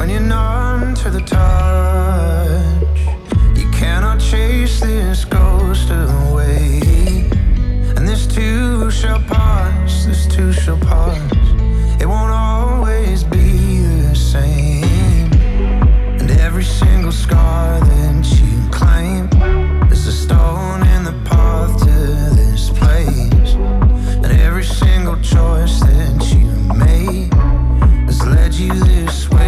When you're numb to the touch, you cannot chase this ghost away. And this too shall pass, this too shall pass. It won't always be the same. And every single scar that you claim is a stone in the path to this place. And every single choice that you made has led you this way.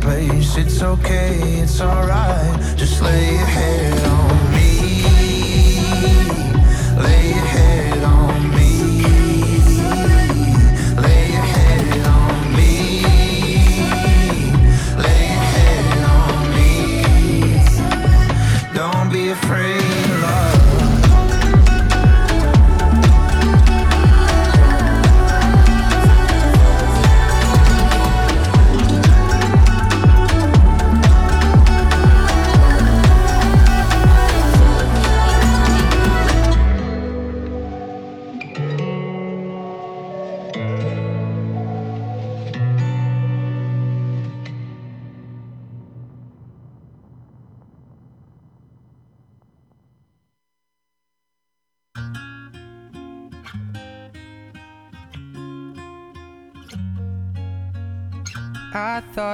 Place. It's okay, it's alright. Just lay your head on me.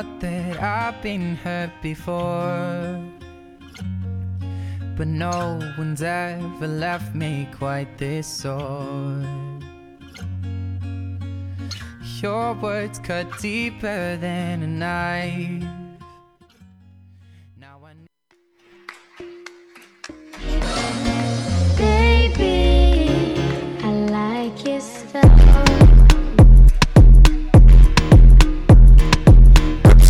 Thought that I've been hurt before. But no one's ever left me quite this sore. Your words cut deeper than a knife. Baby, I like your stuff.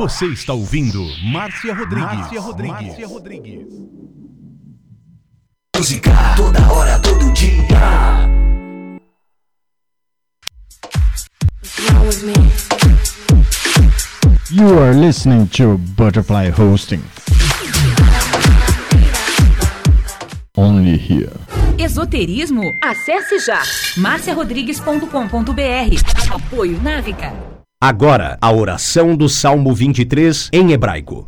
Você está ouvindo Márcia Rodrigues. Márcia Rodrigues. Márcia Rodrigues. Música toda hora, todo dia. You are listening to Butterfly Hosting. Only here. Esoterismo? Acesse já marciarodrigues.com.br. Apoio Návica. Agora, a oração do Salmo 23 em hebraico.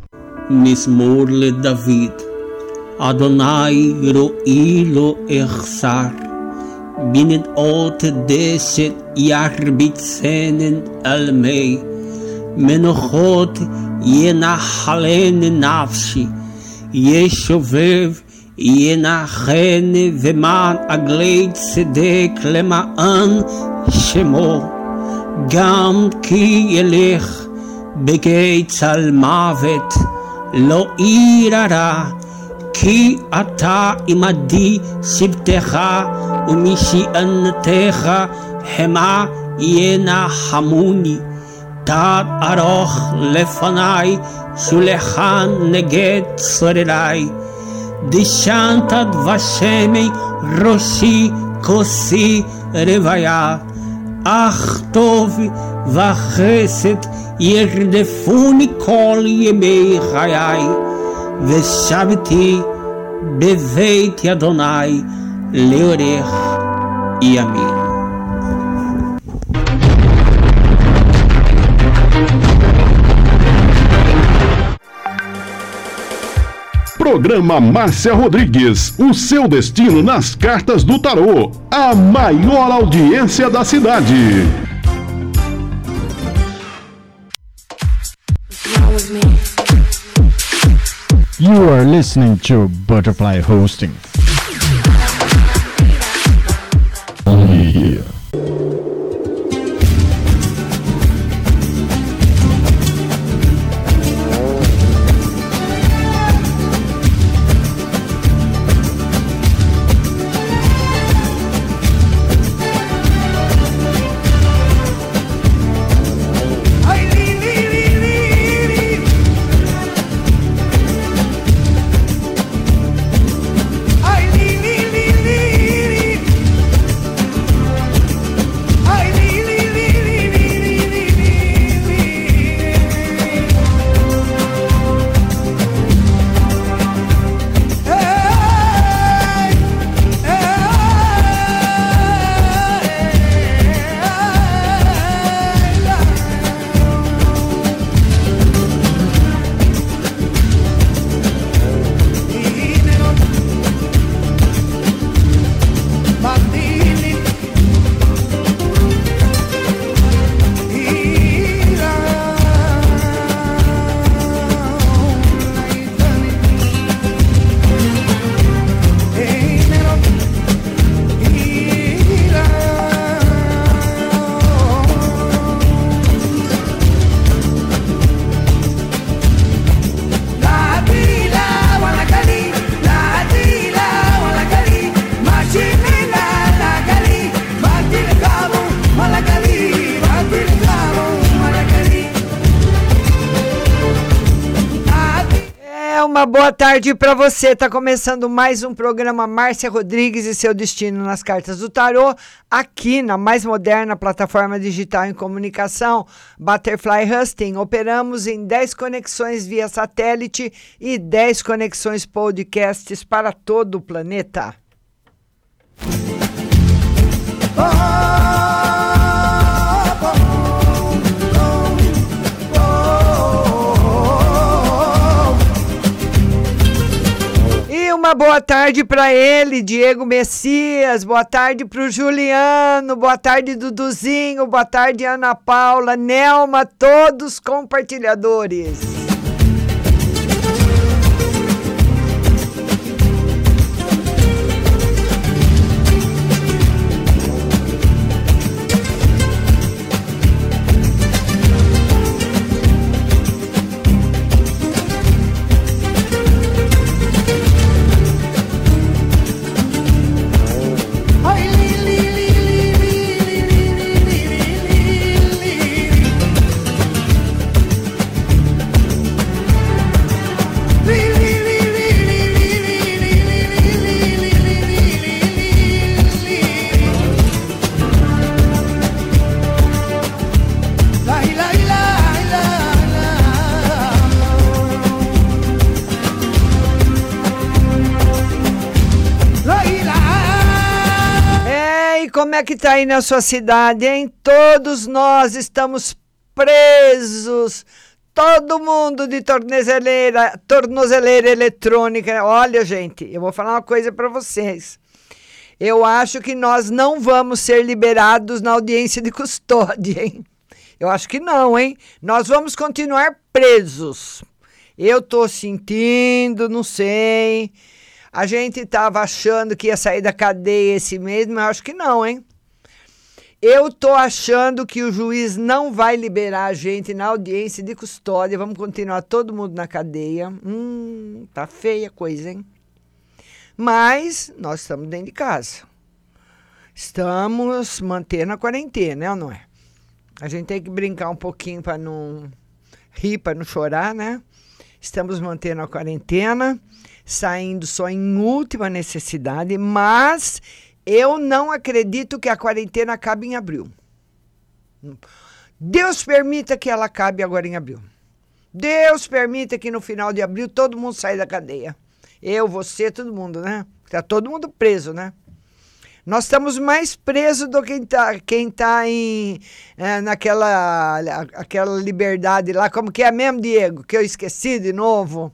Mismor le David. Adonai roilo echsar. Binnen ot deset yarbitzenen almei. Menochot yenachalen nafshi. Yeshovev yenachen veman agleit tzedek lemaan shemo. גם כי ילך בגיא צל מוות, לא אירא כי אתה עמדי שבטך ומשענתך המה ינחמוני. תת ארוך לפניי שולחן נגד צורריי. דשנת דבשמי ראשי כוסי רוויה. אך טוב וחסד ירדפוני כל ימי חיי, ושבתי בבית אדוני לאורך ימים. Programa Márcia Rodrigues, o seu destino nas cartas do tarô, a maior audiência da cidade. You are listening to Butterfly Hosting. Tarde para você. Tá começando mais um programa Márcia Rodrigues e seu destino nas cartas do tarô, aqui na mais moderna plataforma digital em comunicação, Butterfly Husting. Operamos em 10 conexões via satélite e 10 conexões podcasts para todo o planeta. Boa tarde para ele, Diego Messias. Boa tarde para o Juliano. Boa tarde, Duduzinho. Boa tarde, Ana Paula, Nelma, todos compartilhadores. Como é que tá aí na sua cidade, hein? Todos nós estamos presos. Todo mundo de tornozeleira, tornozeleira eletrônica. Olha, gente, eu vou falar uma coisa para vocês. Eu acho que nós não vamos ser liberados na audiência de custódia, hein? Eu acho que não, hein? Nós vamos continuar presos. Eu tô sentindo, não sei. A gente estava achando que ia sair da cadeia esse mês, mas acho que não, hein? Eu tô achando que o juiz não vai liberar a gente na audiência de custódia. Vamos continuar todo mundo na cadeia. Hum, tá feia a coisa, hein? Mas nós estamos dentro de casa. Estamos mantendo a quarentena, né, não é? A gente tem que brincar um pouquinho para não rir, para não chorar, né? Estamos mantendo a quarentena, saindo só em última necessidade, mas eu não acredito que a quarentena acabe em abril. Deus permita que ela acabe agora em abril. Deus permita que no final de abril todo mundo saia da cadeia. Eu, você, todo mundo, né? Tá todo mundo preso, né? Nós estamos mais presos do que quem está quem tá em, é, naquela aquela liberdade lá. Como que é mesmo, Diego? Que eu esqueci de novo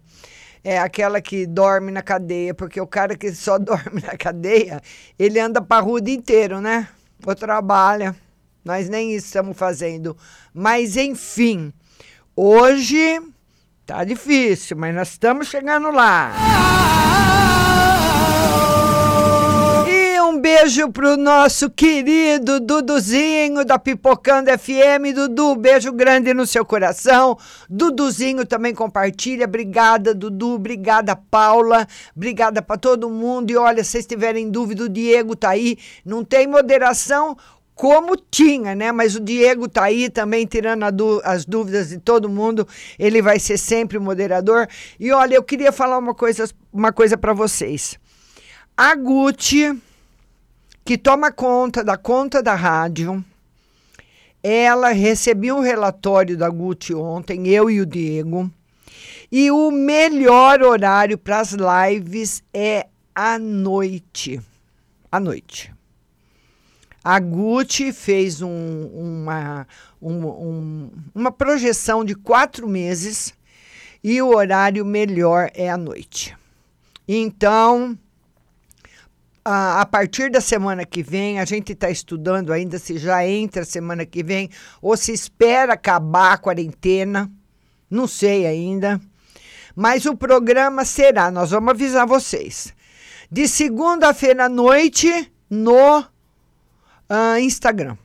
é aquela que dorme na cadeia, porque o cara que só dorme na cadeia, ele anda para rua o dia inteiro, né? Ou trabalha. Nós nem isso estamos fazendo. Mas, enfim, hoje tá difícil, mas nós estamos chegando lá. um beijo pro nosso querido Duduzinho da Pipocando FM. Dudu, beijo grande no seu coração. Duduzinho também compartilha. Obrigada, Dudu. Obrigada, Paula. Obrigada para todo mundo. E olha, se vocês tiverem dúvida, o Diego tá aí. Não tem moderação como tinha, né? Mas o Diego tá aí também tirando as dúvidas de todo mundo. Ele vai ser sempre o moderador. E olha, eu queria falar uma coisa, uma coisa para vocês. A Gucci que toma conta da conta da rádio. Ela recebeu um relatório da Gucci ontem, eu e o Diego. E o melhor horário para as lives é à noite. À noite. A Gucci fez um, uma, um, um, uma projeção de quatro meses e o horário melhor é à noite. Então, a, partir da semana que vem, a gente está estudando ainda se já entra semana que vem ou se espera acabar a quarentena. Não sei ainda. Mas o programa será, nós vamos avisar vocês, de segunda-feira à noite no uh, Instagram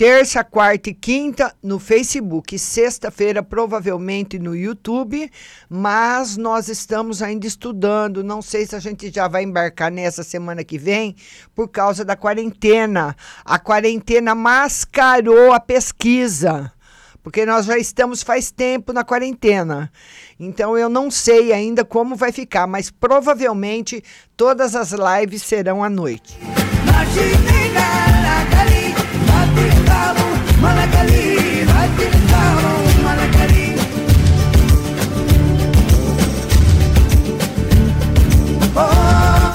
terça, quarta e quinta no Facebook, sexta-feira provavelmente no YouTube, mas nós estamos ainda estudando, não sei se a gente já vai embarcar nessa semana que vem por causa da quarentena. A quarentena mascarou a pesquisa. Porque nós já estamos faz tempo na quarentena. Então eu não sei ainda como vai ficar, mas provavelmente todas as lives serão à noite.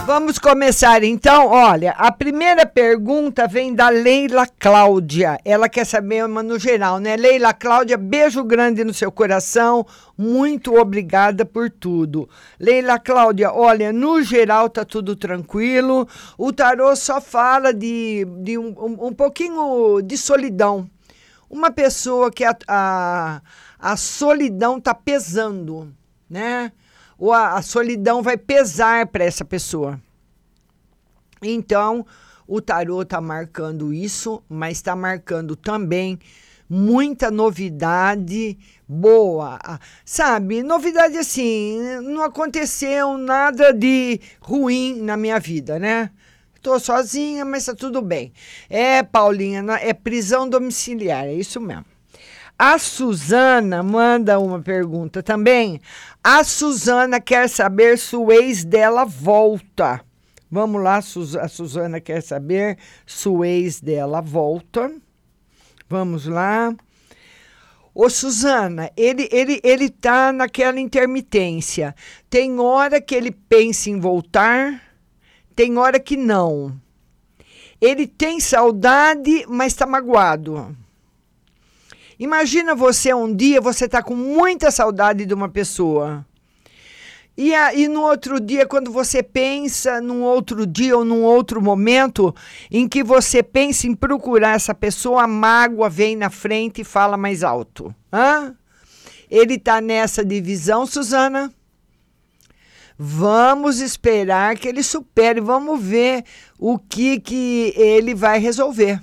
Vamos começar então. Olha, a primeira pergunta vem da Leila Cláudia. Ela quer saber, mas no geral, né? Leila Cláudia, beijo grande no seu coração. Muito obrigada por tudo. Leila Cláudia, olha, no geral tá tudo tranquilo. O tarô só fala de, de um, um pouquinho de solidão uma pessoa que a, a, a solidão está pesando, né? Ou a, a solidão vai pesar para essa pessoa. Então, o tarô está marcando isso, mas está marcando também muita novidade boa. Sabe, novidade assim, não aconteceu nada de ruim na minha vida, né? Tô sozinha, mas tá tudo bem. É, Paulinha, é prisão domiciliar, é isso mesmo. A Suzana manda uma pergunta também. A Suzana quer saber se o ex dela volta. Vamos lá, a Suzana quer saber se o ex dela volta. Vamos lá. Ô, Suzana, ele, ele, ele tá naquela intermitência. Tem hora que ele pensa em voltar, tem hora que não. Ele tem saudade, mas está magoado. Imagina você um dia, você está com muita saudade de uma pessoa. E, a, e no outro dia, quando você pensa num outro dia ou num outro momento em que você pensa em procurar essa pessoa, a mágoa vem na frente e fala mais alto. Hã? Ele está nessa divisão, Suzana? Vamos esperar que ele supere, vamos ver o que, que ele vai resolver.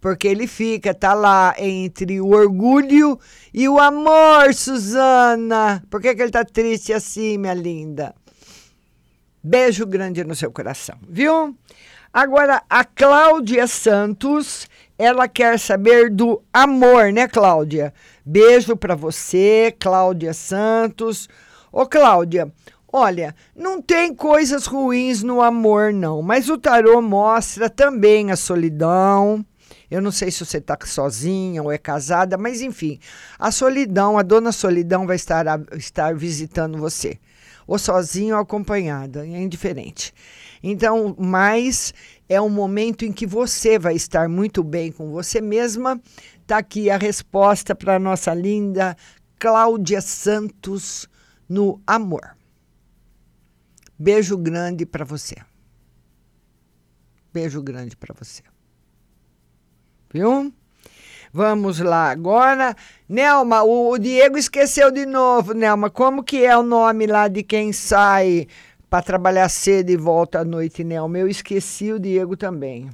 Porque ele fica, tá lá entre o orgulho e o amor, Suzana. Por que, que ele tá triste assim, minha linda? Beijo grande no seu coração, viu? Agora, a Cláudia Santos, ela quer saber do amor, né, Cláudia? Beijo para você, Cláudia Santos. Ô, Cláudia, olha, não tem coisas ruins no amor, não, mas o tarô mostra também a solidão. Eu não sei se você está sozinha ou é casada, mas enfim, a solidão, a dona solidão vai estar, estar visitando você, ou sozinho ou acompanhada, é indiferente. Então, mas é um momento em que você vai estar muito bem com você mesma. Está aqui a resposta para a nossa linda Cláudia Santos no amor. Beijo grande para você. Beijo grande para você. Viu? Vamos lá agora. Nelma, o, o Diego esqueceu de novo, Nelma. Como que é o nome lá de quem sai para trabalhar cedo e volta à noite, Nelma? Eu esqueci o Diego também.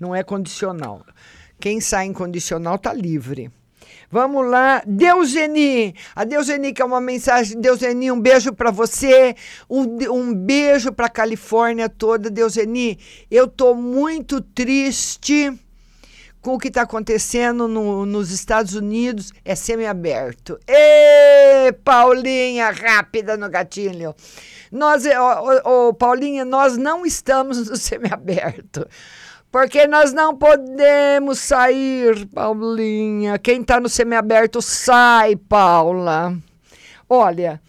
Não é condicional. Quem sai em condicional tá livre. Vamos lá, Deuseni. A Deuseni que é uma mensagem. Deuseni, um beijo para você. Um, um beijo para Califórnia toda. Deuseni, eu tô muito triste com o que está acontecendo no, nos Estados Unidos. É semiaberto. Ê, Paulinha, rápida no gatilho. Nós, ô, ô, Paulinha, nós não estamos no semiaberto. Porque nós não podemos sair, Paulinha. Quem está no semiaberto sai, Paula. Olha,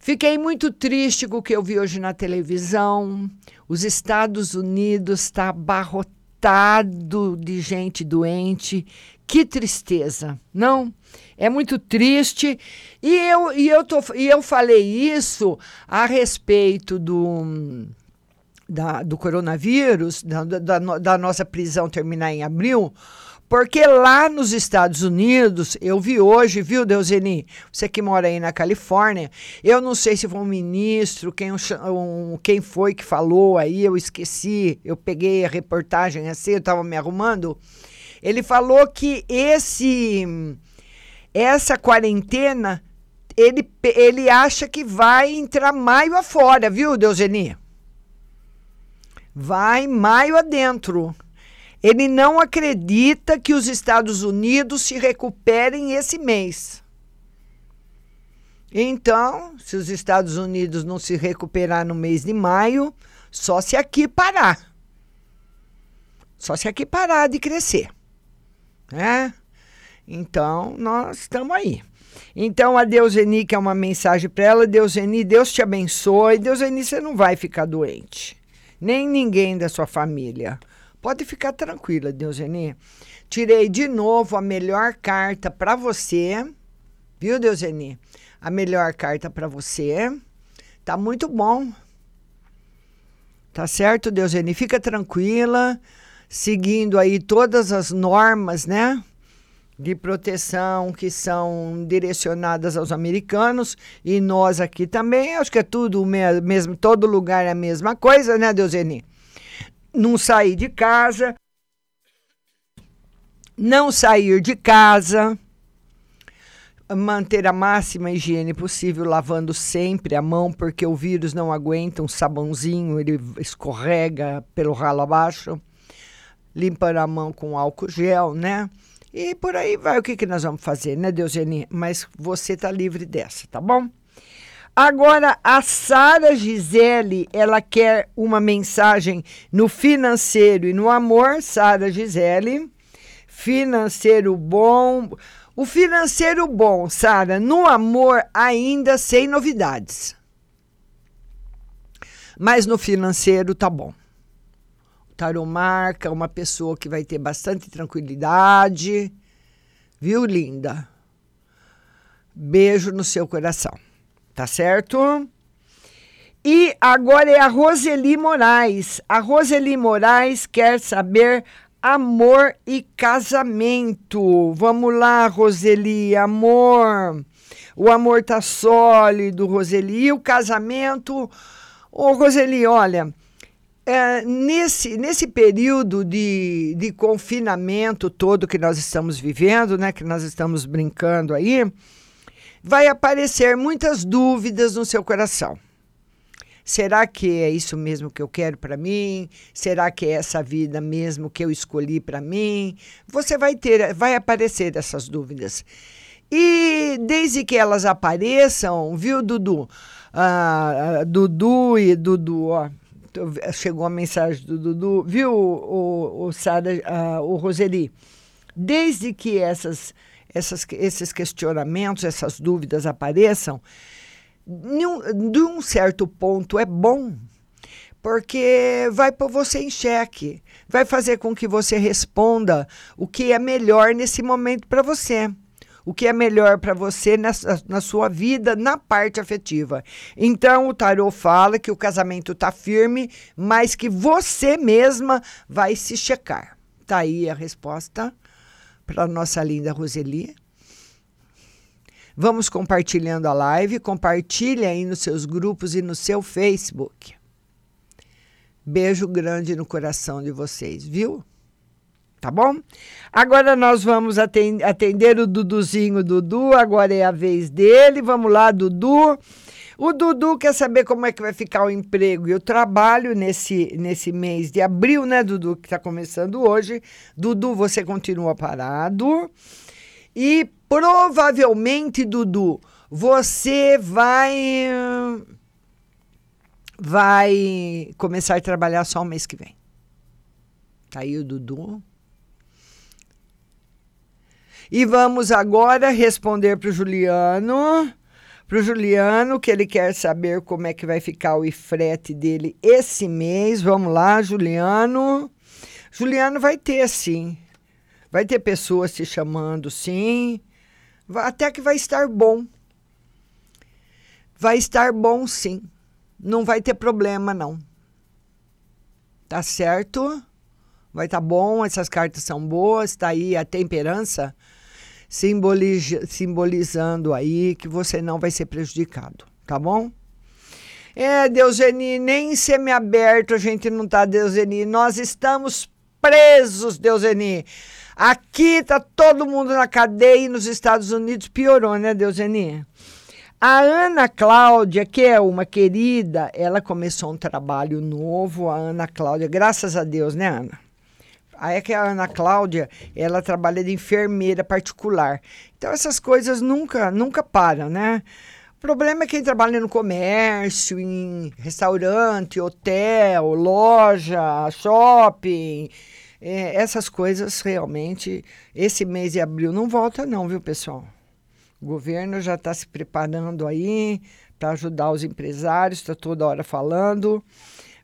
fiquei muito triste com o que eu vi hoje na televisão. Os Estados Unidos está abarrotado de gente doente. Que tristeza, não? É muito triste. E eu, e eu, tô, e eu falei isso a respeito do da, do coronavírus, da, da, da nossa prisão terminar em abril, porque lá nos Estados Unidos, eu vi hoje, viu, Deuseni? Você que mora aí na Califórnia, eu não sei se foi um ministro, quem, um, quem foi que falou aí, eu esqueci, eu peguei a reportagem assim, eu estava me arrumando. Ele falou que esse essa quarentena, ele, ele acha que vai entrar maio afora, viu, Deuseni? Vai maio adentro. Ele não acredita que os Estados Unidos se recuperem esse mês. Então, se os Estados Unidos não se recuperar no mês de maio, só se aqui parar. Só se aqui parar de crescer. Né? Então, nós estamos aí. Então, a Deuseni, que é uma mensagem para ela, Deuseni, Deus te abençoe. Deuseni, você não vai ficar doente nem ninguém da sua família. Pode ficar tranquila, Deuseni. Tirei de novo a melhor carta para você. Viu, Deuseni? A melhor carta para você. Tá muito bom. Tá certo, Deuseni? Fica tranquila, seguindo aí todas as normas, né? De proteção que são direcionadas aos americanos e nós aqui também. Acho que é tudo mesmo, todo lugar é a mesma coisa, né, Deuseni? Não sair de casa, não sair de casa, manter a máxima higiene possível, lavando sempre a mão, porque o vírus não aguenta um sabãozinho, ele escorrega pelo ralo abaixo. Limpar a mão com álcool gel, né? E por aí vai o que, que nós vamos fazer, né, Deuseni? Mas você tá livre dessa, tá bom? Agora, a Sara Gisele, ela quer uma mensagem no financeiro e no amor. Sara Gisele, financeiro bom. O financeiro bom, Sara, no amor ainda sem novidades. Mas no financeiro tá bom. O tarô marca uma pessoa que vai ter bastante tranquilidade. Viu, linda? Beijo no seu coração. Tá certo? E agora é a Roseli Moraes. A Roseli Moraes quer saber amor e casamento. Vamos lá, Roseli, amor. O amor tá sólido, Roseli. E o casamento. Ô, Roseli, olha, é, nesse, nesse período de, de confinamento todo que nós estamos vivendo, né, que nós estamos brincando aí, vai aparecer muitas dúvidas no seu coração. Será que é isso mesmo que eu quero para mim? Será que é essa vida mesmo que eu escolhi para mim? Você vai ter, vai aparecer essas dúvidas. E desde que elas apareçam, viu, Dudu? Ah, Dudu e Dudu, ó, chegou a mensagem do Dudu, viu, o, o, Sada, o Roseli? Desde que essas, essas, esses questionamentos, essas dúvidas apareçam, de um certo ponto é bom, porque vai pôr você em xeque, vai fazer com que você responda o que é melhor nesse momento para você. O que é melhor para você na, na sua vida, na parte afetiva. Então, o tarô fala que o casamento está firme, mas que você mesma vai se checar. Tá aí a resposta para nossa linda Roseli. Vamos compartilhando a live, compartilhe aí nos seus grupos e no seu Facebook. Beijo grande no coração de vocês, viu? Tá bom? Agora nós vamos atender o Duduzinho Dudu, agora é a vez dele. Vamos lá, Dudu. O Dudu quer saber como é que vai ficar o emprego e o trabalho nesse, nesse mês de abril, né, Dudu, que está começando hoje. Dudu, você continua parado. E provavelmente, Dudu, você vai vai começar a trabalhar só o mês que vem. Tá aí o Dudu. E vamos agora responder para o Juliano. Para o Juliano, que ele quer saber como é que vai ficar o frete dele esse mês. Vamos lá, Juliano. Juliano vai ter, sim. Vai ter pessoas te chamando, sim até que vai estar bom. Vai estar bom, sim. Não vai ter problema, não. Tá certo? Vai estar tá bom, essas cartas são boas, tá aí a temperança simboliza, simbolizando aí que você não vai ser prejudicado, tá bom? É, Deuseni, nem semi-aberto a gente não tá, Deuseni. Nós estamos presos, Deuseni. Aqui tá todo mundo na cadeia e nos Estados Unidos piorou, né, Deuseni? A Ana Cláudia, que é uma querida, ela começou um trabalho novo, a Ana Cláudia, graças a Deus, né, Ana? Aí é que a Ana Cláudia, ela trabalha de enfermeira particular. Então essas coisas nunca, nunca param, né? O problema é quem trabalha no comércio, em restaurante, hotel, loja, shopping, é, essas coisas realmente, esse mês de abril não volta não, viu, pessoal? O governo já está se preparando aí para ajudar os empresários, está toda hora falando.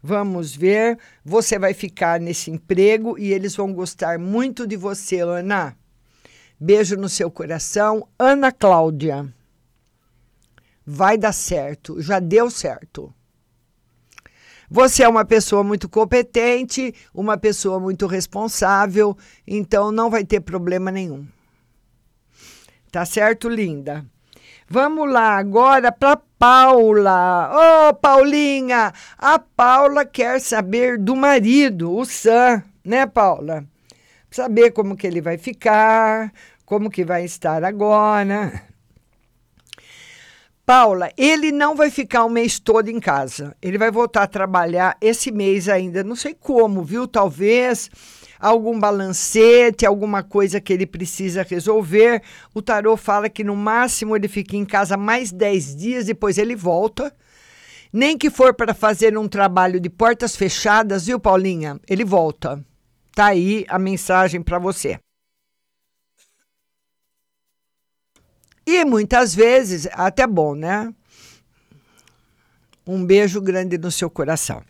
Vamos ver. Você vai ficar nesse emprego e eles vão gostar muito de você, Ana. Beijo no seu coração. Ana Cláudia. Vai dar certo. Já deu certo. Você é uma pessoa muito competente, uma pessoa muito responsável, então não vai ter problema nenhum. Tá certo, linda? Vamos lá agora para Paula. Ô, oh, Paulinha, a Paula quer saber do marido, o Sam, né, Paula? Saber como que ele vai ficar, como que vai estar agora. Paula, ele não vai ficar o mês todo em casa. Ele vai voltar a trabalhar esse mês ainda. Não sei como, viu? Talvez algum balancete, alguma coisa que ele precisa resolver. O tarô fala que no máximo ele fica em casa mais 10 dias, depois ele volta. Nem que for para fazer um trabalho de portas fechadas, viu, Paulinha? Ele volta. Tá aí a mensagem para você. E muitas vezes, até bom, né? Um beijo grande no seu coração.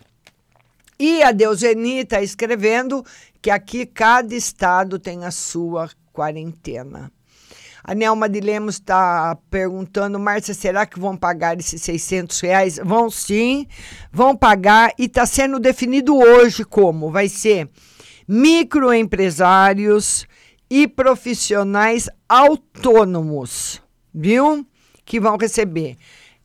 E a Deuseni está escrevendo que aqui cada estado tem a sua quarentena. A Nelma de Lemos está perguntando, Márcia, será que vão pagar esses 600 reais? Vão sim, vão pagar e está sendo definido hoje como vai ser microempresários e profissionais autônomos, viu? Que vão receber.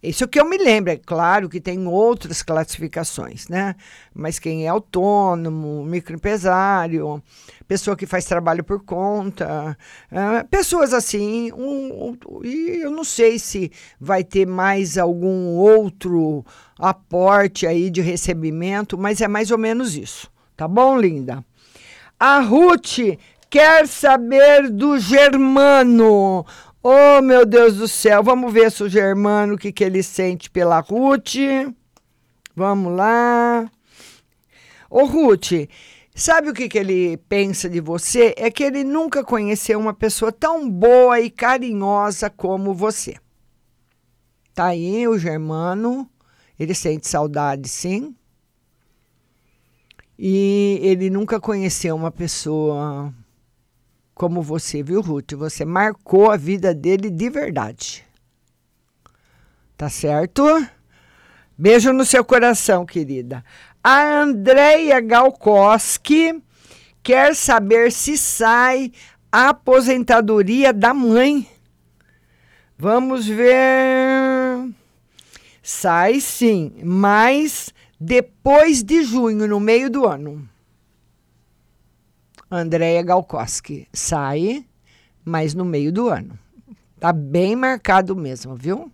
Isso que eu me lembro, é claro que tem outras classificações, né? Mas quem é autônomo, microempresário, pessoa que faz trabalho por conta, é, pessoas assim, um, um, e eu não sei se vai ter mais algum outro aporte aí de recebimento, mas é mais ou menos isso. Tá bom, linda? A Ruth quer saber do Germano. Oh, meu Deus do céu, vamos ver se o Germano, o que, que ele sente pela Ruth. Vamos lá. Ô, Ruth, sabe o que, que ele pensa de você? É que ele nunca conheceu uma pessoa tão boa e carinhosa como você. Tá aí o Germano, ele sente saudade, sim. E ele nunca conheceu uma pessoa como você, viu, Ruth? Você marcou a vida dele de verdade. Tá certo? Beijo no seu coração, querida. A Andrea Galkoski quer saber se sai a aposentadoria da mãe. Vamos ver. Sai sim, mas depois de junho, no meio do ano. Andréia Galkoski sai, mas no meio do ano. Tá bem marcado mesmo, viu?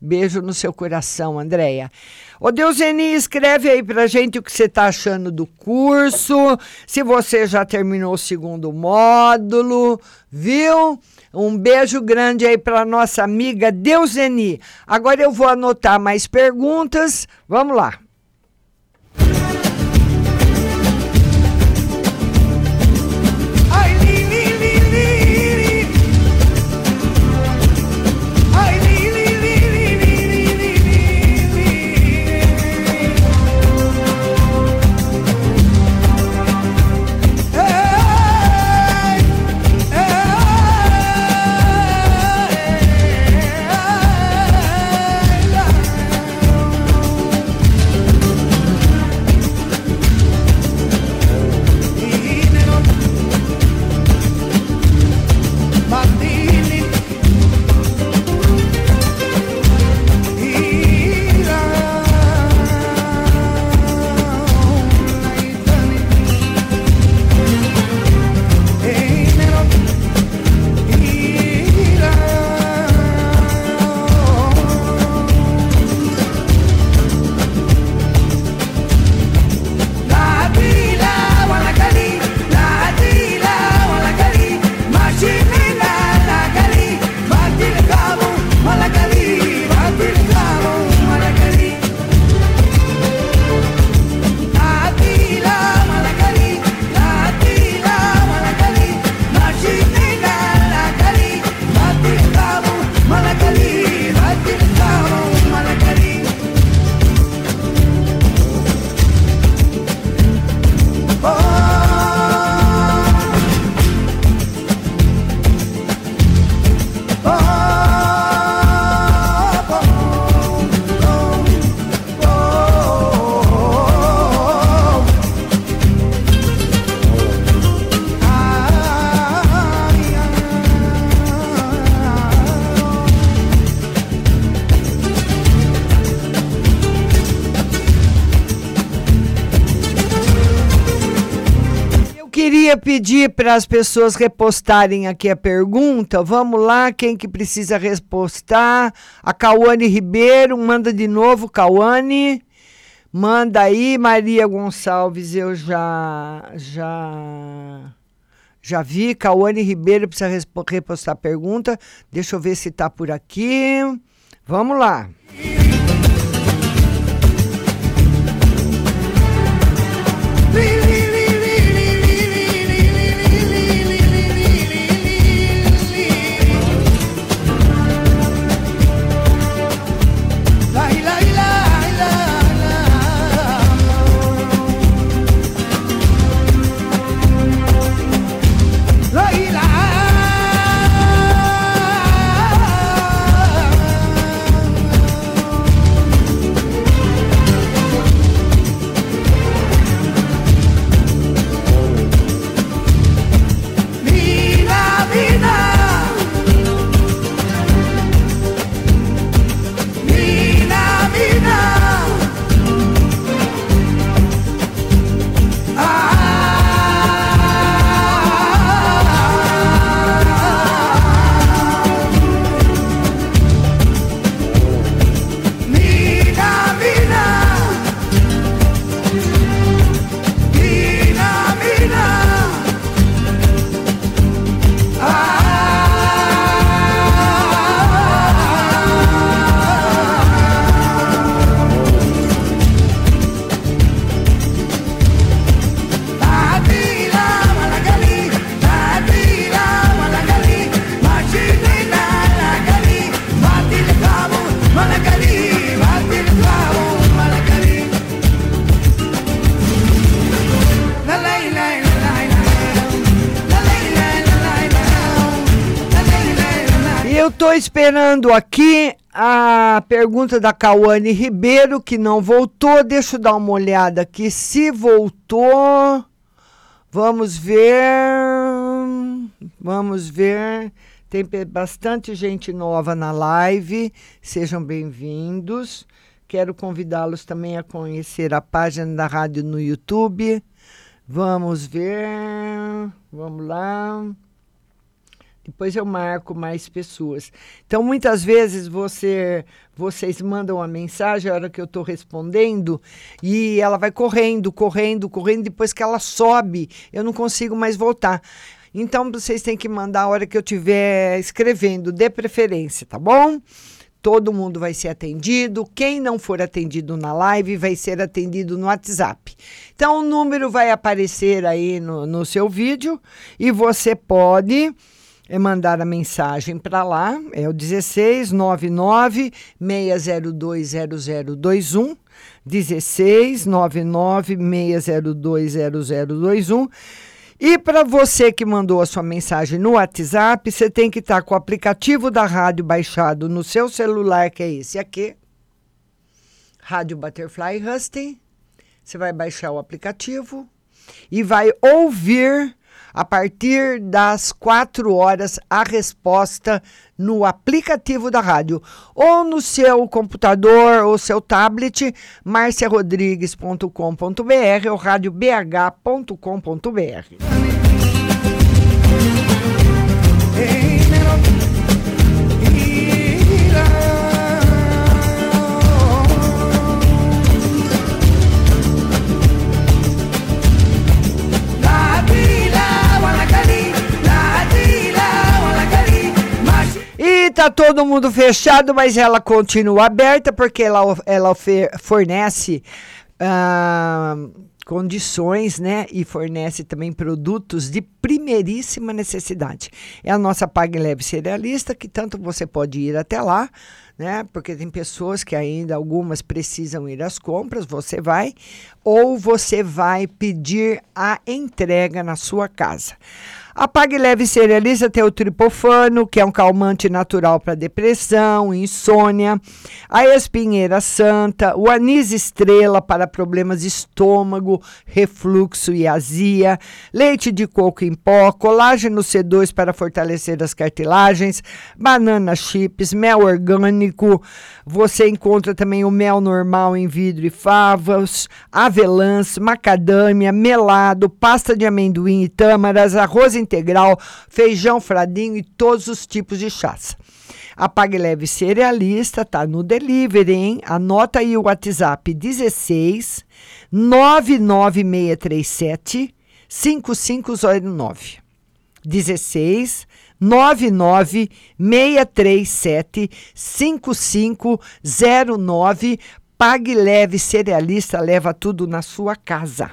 Beijo no seu coração, Andréia. Ô Deuseni, escreve aí pra gente o que você tá achando do curso, se você já terminou o segundo módulo, viu? Um beijo grande aí para nossa amiga Deuseni. Agora eu vou anotar mais perguntas. Vamos lá. Queria pedir para as pessoas repostarem aqui a pergunta. Vamos lá, quem que precisa repostar? A Cauane Ribeiro, manda de novo, Cauane. Manda aí, Maria Gonçalves, eu já já já vi. Cauane Ribeiro precisa repostar a pergunta. Deixa eu ver se está por aqui. Vamos lá. Tô esperando aqui a pergunta da Cauane Ribeiro, que não voltou. Deixa eu dar uma olhada aqui. Se voltou, vamos ver. Vamos ver. Tem bastante gente nova na live. Sejam bem-vindos. Quero convidá-los também a conhecer a página da rádio no YouTube. Vamos ver. Vamos lá. Depois eu marco mais pessoas. Então, muitas vezes você, vocês mandam uma mensagem a hora que eu estou respondendo e ela vai correndo, correndo, correndo. Depois que ela sobe, eu não consigo mais voltar. Então, vocês têm que mandar a hora que eu estiver escrevendo, de preferência, tá bom? Todo mundo vai ser atendido. Quem não for atendido na live vai ser atendido no WhatsApp. Então, o número vai aparecer aí no, no seu vídeo e você pode é mandar a mensagem para lá, é o 1699 602 0021, 1699 602 0021. E para você que mandou a sua mensagem no WhatsApp, você tem que estar com o aplicativo da rádio baixado no seu celular, que é esse aqui. Rádio Butterfly Husting. Você vai baixar o aplicativo e vai ouvir a partir das quatro horas a resposta no aplicativo da rádio ou no seu computador ou seu tablet marciarodrigues.com.br ou radiobh.com.br. E tá todo mundo fechado, mas ela continua aberta porque ela, ela fornece condições, né? E fornece também produtos de primeiríssima necessidade. É a nossa Pague Leve Cerealista, que tanto você pode ir até lá, né? Porque tem pessoas que ainda, algumas precisam ir às compras, você vai, ou você vai pedir a entrega na sua casa. A Pague Leve Cerealista tem o tripofano, que é um calmante natural para depressão, insônia, a espinheira santa, o anis estrela para problemas de estômago, refluxo e azia, leite de coco em pó, colágeno C2 para fortalecer as cartilagens, banana chips, mel orgânico. Você encontra também o mel normal em vidro e favas, avelãs, macadâmia, melado, pasta de amendoim e tâmaras, arroz integral, feijão fradinho e todos os tipos de chás. A Pague Leve Cerealista tá no delivery, hein? Anota aí o WhatsApp 16 99637 5509. 16 99 637 5509. Pague Leve Cerealista leva tudo na sua casa.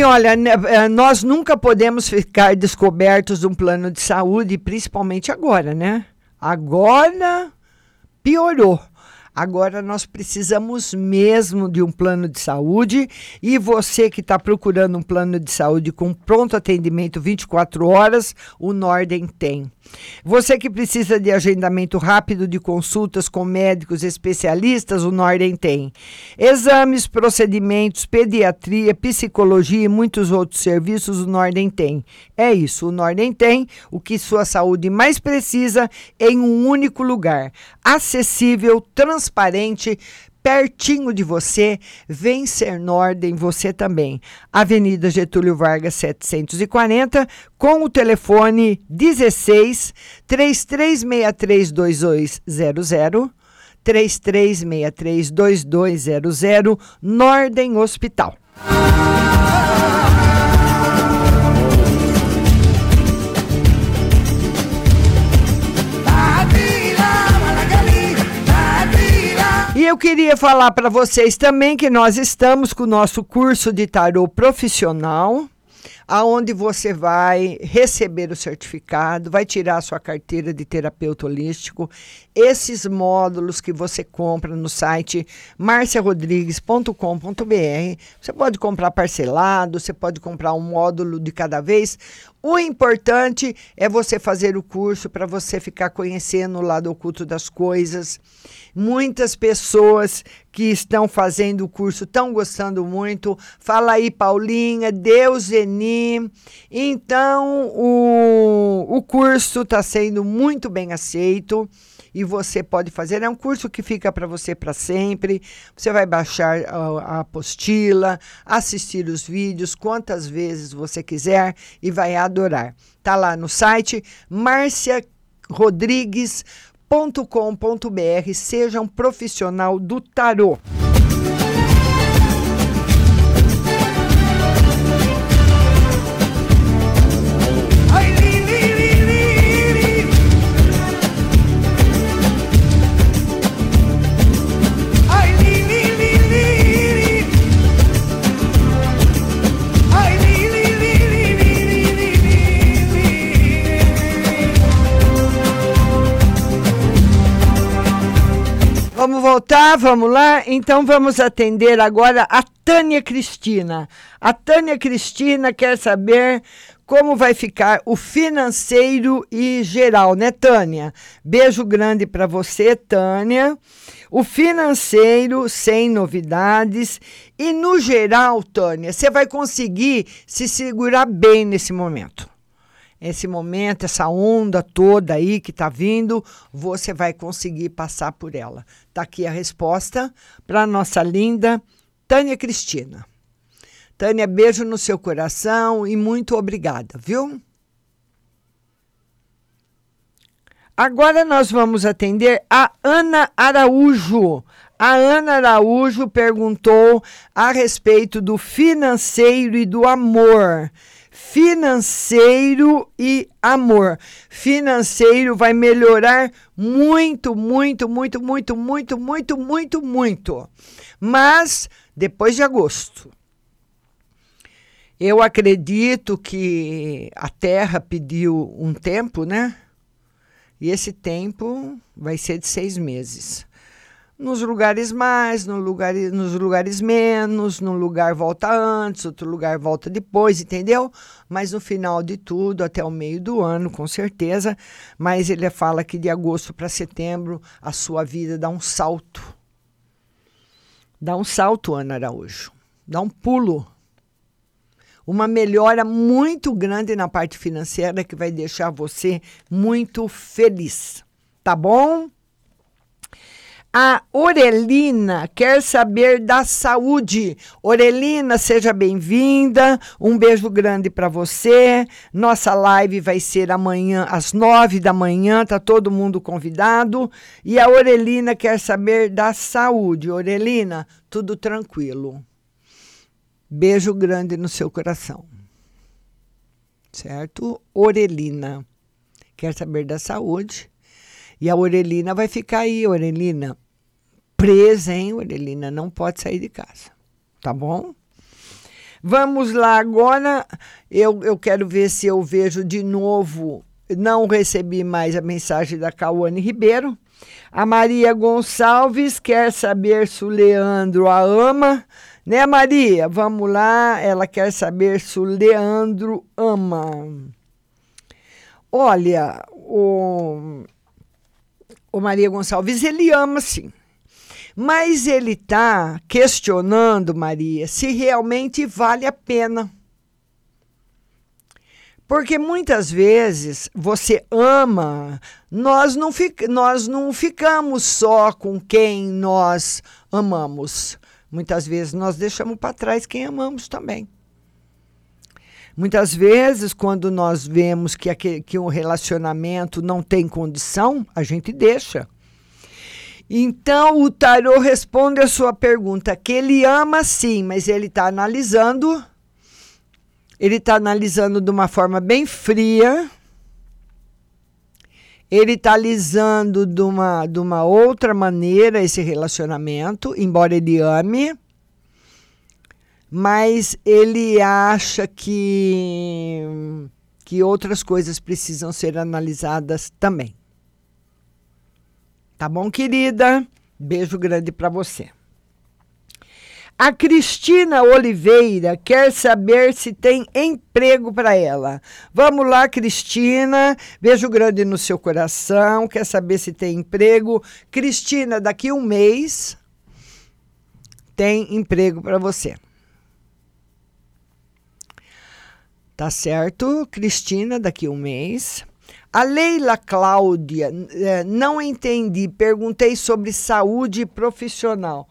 E olha, né, eh, nós nunca podemos ficar descobertos de um plano de saúde, principalmente agora, né? Agora piorou. Agora nós precisamos mesmo de um plano de saúde e você que está procurando um plano de saúde com pronto atendimento 24 horas, o Norden tem. Você que precisa de agendamento rápido de consultas com médicos especialistas, o Norden tem. Exames, procedimentos, pediatria, psicologia e muitos outros serviços, o Norden tem. É isso, o Norden tem o que sua saúde mais precisa em um único lugar. Acessível, transparente, pertinho de você, vem ser Norden você também. Avenida Getúlio Vargas 740, com o telefone 16 3363 2200 3363 2200 Norden Hospital. Eu queria falar para vocês também que nós estamos com o nosso curso de tarô profissional. aonde você vai receber o certificado, vai tirar a sua carteira de terapeuta holístico. Esses módulos que você compra no site marciarodrigues.com.br, você pode comprar parcelado, você pode comprar um módulo de cada vez. O importante é você fazer o curso para você ficar conhecendo o lado oculto das coisas. Muitas pessoas que estão fazendo o curso estão gostando muito. Fala aí, Paulinha, Deus Eni. Então, o, o curso está sendo muito bem aceito e você pode fazer. É um curso que fica para você para sempre. Você vai baixar a, a, apostila, assistir os vídeos quantas vezes você quiser e vai adorar. Tá lá no site marciarodrigues.com.br. Seja um profissional do tarô. Voltar, vamos lá? Então vamos atender agora a Tânia Cristina. A Tânia Cristina quer saber como vai ficar o financeiro e geral, né, Tânia? Beijo grande para você, Tânia. O financeiro sem novidades e no geral, Tânia, você vai conseguir se segurar bem nesse momento esse momento, essa onda toda aí que está vindo, você vai conseguir passar por ela. Está aqui a resposta para nossa linda Tânia Cristina. Tânia, beijo no seu coração e muito obrigada, viu? Agora nós vamos atender a Ana Araújo. A Ana Araújo perguntou a respeito do financeiro e do amor financeiro e amor. Financeiro vai melhorar muito, muito, muito, muito, muito, muito, muito, muito. Mas depois de agosto. Eu acredito que a Terra pediu um tempo, né? E esse tempo vai ser de seis meses nos lugares mais, no lugar, nos lugares menos, num lugar volta antes, outro lugar volta depois, entendeu? Mas no final de tudo, até o meio do ano, com certeza. Mas ele fala que de agosto para setembro a sua vida dá um salto. Dá um salto, Ana Araújo. Dá um pulo. Uma melhora muito grande na parte financeira que vai deixar você muito feliz. Tá bom? A Orelina quer saber da saúde. Orelina, seja bem-vinda. Um beijo grande para você. Nossa live vai ser amanhã às nove da manhã. Tá todo mundo convidado. E a Orelina quer saber da saúde. Orelina, tudo tranquilo. Beijo grande no seu coração. Certo? Orelina quer saber da saúde. E a Orelina vai ficar aí, Orelina, presa, hein, Orelina? Não pode sair de casa. Tá bom? Vamos lá agora. Eu, eu quero ver se eu vejo de novo. Não recebi mais a mensagem da Cauane Ribeiro. A Maria Gonçalves quer saber se o Leandro a ama. Né, Maria? Vamos lá. Ela quer saber se o Leandro ama. Olha, o o Maria Gonçalves, ele ama sim. Mas ele está questionando, Maria, se realmente vale a pena. Porque muitas vezes você ama, nós não, fic nós não ficamos só com quem nós amamos. Muitas vezes nós deixamos para trás quem amamos também. Muitas vezes, quando nós vemos que, aquele, que um relacionamento não tem condição, a gente deixa. Então, o tarô responde a sua pergunta, que ele ama sim, mas ele está analisando, ele está analisando de uma forma bem fria, ele está analisando de uma, de uma outra maneira esse relacionamento, embora ele ame, mas ele acha que, que outras coisas precisam ser analisadas também. Tá bom, querida? Beijo grande para você. A Cristina Oliveira quer saber se tem emprego para ela. Vamos lá, Cristina. Beijo grande no seu coração. Quer saber se tem emprego? Cristina, daqui um mês tem emprego para você. Tá certo, Cristina, daqui um mês. A Leila Cláudia, eh, não entendi. Perguntei sobre saúde profissional.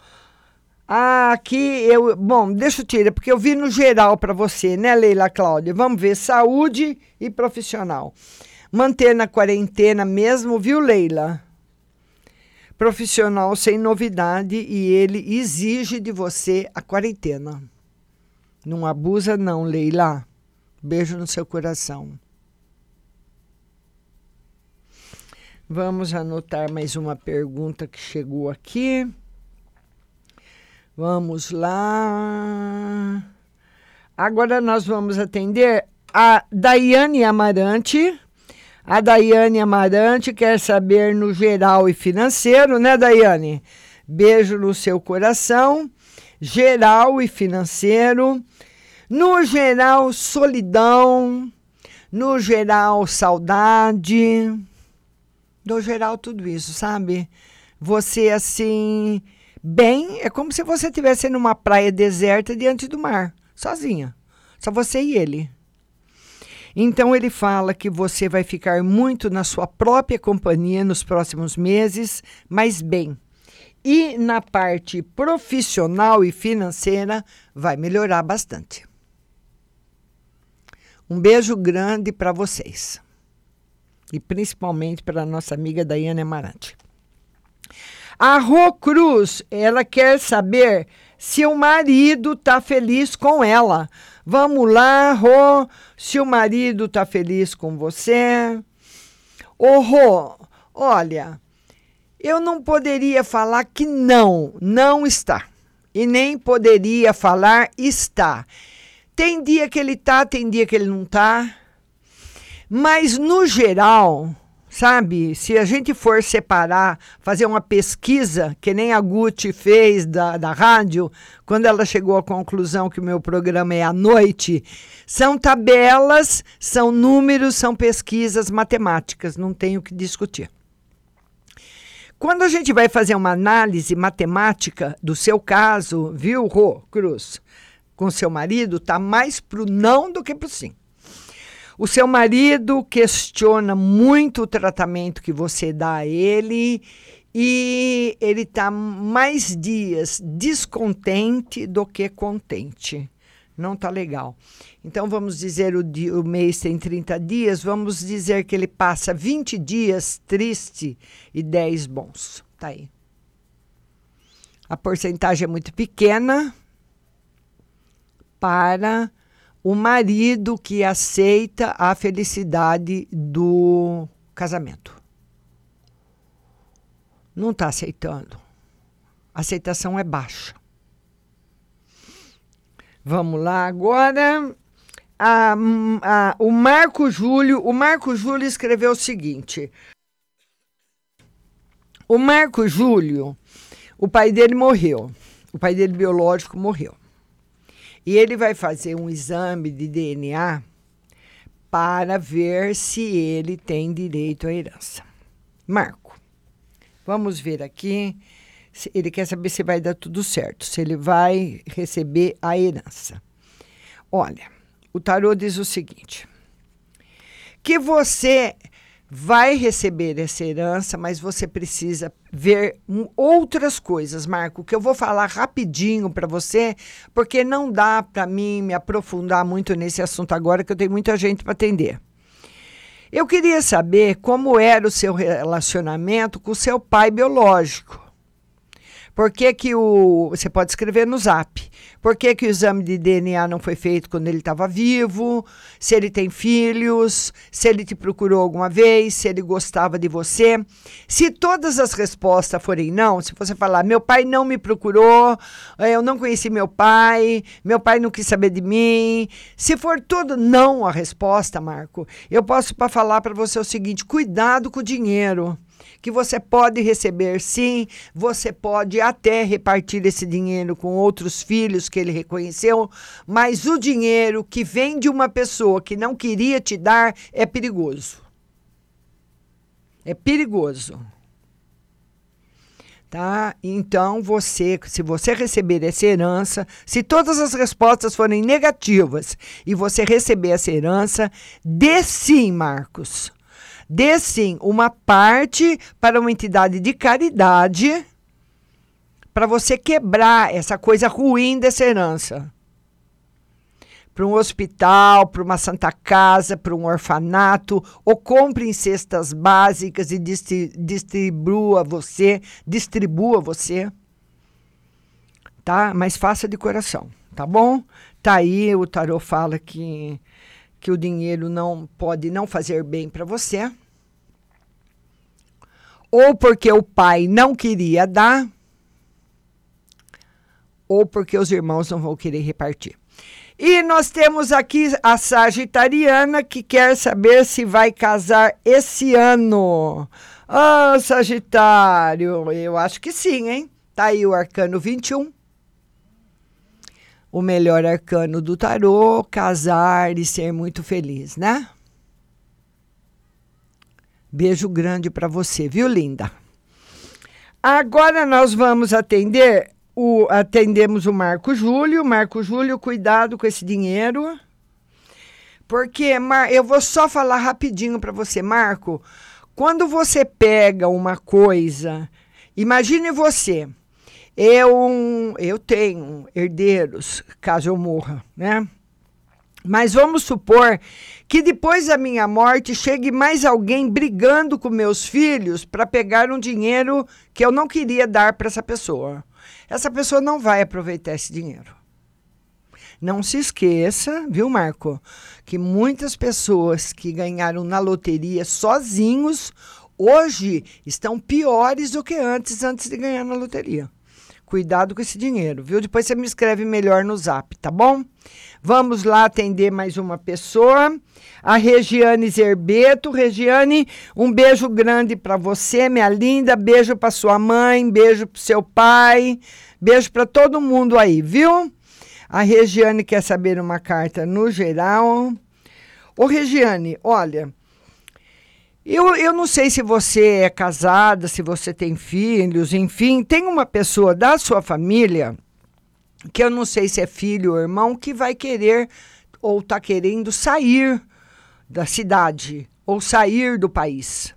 Ah, aqui eu. Bom, deixa eu tirar, porque eu vi no geral para você, né, Leila Cláudia? Vamos ver, saúde e profissional. Manter na quarentena mesmo, viu, Leila? Profissional sem novidade e ele exige de você a quarentena. Não abusa, não, Leila. Beijo no seu coração. Vamos anotar mais uma pergunta que chegou aqui. Vamos lá. Agora nós vamos atender a Daiane Amarante. A Daiane Amarante quer saber no geral e financeiro, né, Daiane? Beijo no seu coração. Geral e financeiro. No geral, solidão. No geral, saudade. No geral, tudo isso, sabe? Você assim bem, é como se você estivesse numa praia deserta diante do mar, sozinha. Só você e ele. Então ele fala que você vai ficar muito na sua própria companhia nos próximos meses, mas bem. E na parte profissional e financeira vai melhorar bastante. Um beijo grande para vocês. E principalmente para nossa amiga Daiane Amarante. A Rô Cruz, ela quer saber se o marido tá feliz com ela. Vamos lá, Rô, se o marido tá feliz com você. Ô, Rô, olha, eu não poderia falar que não, não está. E nem poderia falar está. Tem dia que ele tá, tem dia que ele não tá. Mas no geral, Sabe, se a gente for separar, fazer uma pesquisa, que nem a Gucci fez da, da rádio, quando ela chegou à conclusão que o meu programa é à noite, são tabelas, são números, são pesquisas matemáticas, não tenho que discutir. Quando a gente vai fazer uma análise matemática do seu caso, viu, Rô Cruz, com seu marido, tá mais pro não do que pro sim. O seu marido questiona muito o tratamento que você dá a ele e ele está mais dias descontente do que contente. Não está legal. Então, vamos dizer, o, dia, o mês tem 30 dias, vamos dizer que ele passa 20 dias triste e 10 bons. Tá aí. A porcentagem é muito pequena para o marido que aceita a felicidade do casamento. Não está aceitando. A aceitação é baixa. Vamos lá agora. A, a, o Marco Júlio, o Marco Júlio escreveu o seguinte. O Marco Júlio, o pai dele morreu. O pai dele biológico morreu. E ele vai fazer um exame de DNA para ver se ele tem direito à herança. Marco, vamos ver aqui. Ele quer saber se vai dar tudo certo, se ele vai receber a herança. Olha, o tarô diz o seguinte: que você vai receber essa herança, mas você precisa ver outras coisas, Marco, que eu vou falar rapidinho para você, porque não dá para mim me aprofundar muito nesse assunto agora, que eu tenho muita gente para atender. Eu queria saber como era o seu relacionamento com o seu pai biológico. Por que, que o. Você pode escrever no zap. Por que, que o exame de DNA não foi feito quando ele estava vivo? Se ele tem filhos, se ele te procurou alguma vez, se ele gostava de você. Se todas as respostas forem não, se você falar, meu pai não me procurou, eh, eu não conheci meu pai, meu pai não quis saber de mim. Se for tudo não a resposta, Marco, eu posso falar para você o seguinte: cuidado com o dinheiro que você pode receber sim, você pode até repartir esse dinheiro com outros filhos que ele reconheceu, mas o dinheiro que vem de uma pessoa que não queria te dar é perigoso. É perigoso. Tá? Então você, se você receber essa herança, se todas as respostas forem negativas e você receber essa herança, dê sim, Marcos dê sim uma parte para uma entidade de caridade para você quebrar essa coisa ruim dessa herança. Para um hospital, para uma santa casa, para um orfanato, ou compre em cestas básicas e distribua você, distribua você. Tá? Mas faça de coração, tá bom? Tá aí, o tarô fala que que o dinheiro não pode não fazer bem para você, ou porque o pai não queria dar, ou porque os irmãos não vão querer repartir. E nós temos aqui a Sagitariana que quer saber se vai casar esse ano. Ah, oh, Sagitário, eu acho que sim, hein? Tá aí o arcano 21 o melhor arcano do tarô, casar e ser muito feliz, né? Beijo grande para você, viu, linda? Agora nós vamos atender o atendemos o Marco Júlio. Marco Júlio, cuidado com esse dinheiro. Porque Mar, eu vou só falar rapidinho para você, Marco. Quando você pega uma coisa, imagine você, eu, eu tenho herdeiros, caso eu morra, né? Mas vamos supor que depois da minha morte chegue mais alguém brigando com meus filhos para pegar um dinheiro que eu não queria dar para essa pessoa. Essa pessoa não vai aproveitar esse dinheiro. Não se esqueça, viu, Marco, que muitas pessoas que ganharam na loteria sozinhos hoje estão piores do que antes, antes de ganhar na loteria. Cuidado com esse dinheiro, viu? Depois você me escreve melhor no zap, tá bom? Vamos lá atender mais uma pessoa. A Regiane Zerbeto. Regiane, um beijo grande para você, minha linda. Beijo para sua mãe, beijo para seu pai, beijo para todo mundo aí, viu? A Regiane quer saber uma carta no geral. Ô, Regiane, olha, eu, eu não sei se você é casada, se você tem filhos, enfim, tem uma pessoa da sua família, que eu não sei se é filho ou irmão, que vai querer ou está querendo sair da cidade ou sair do país.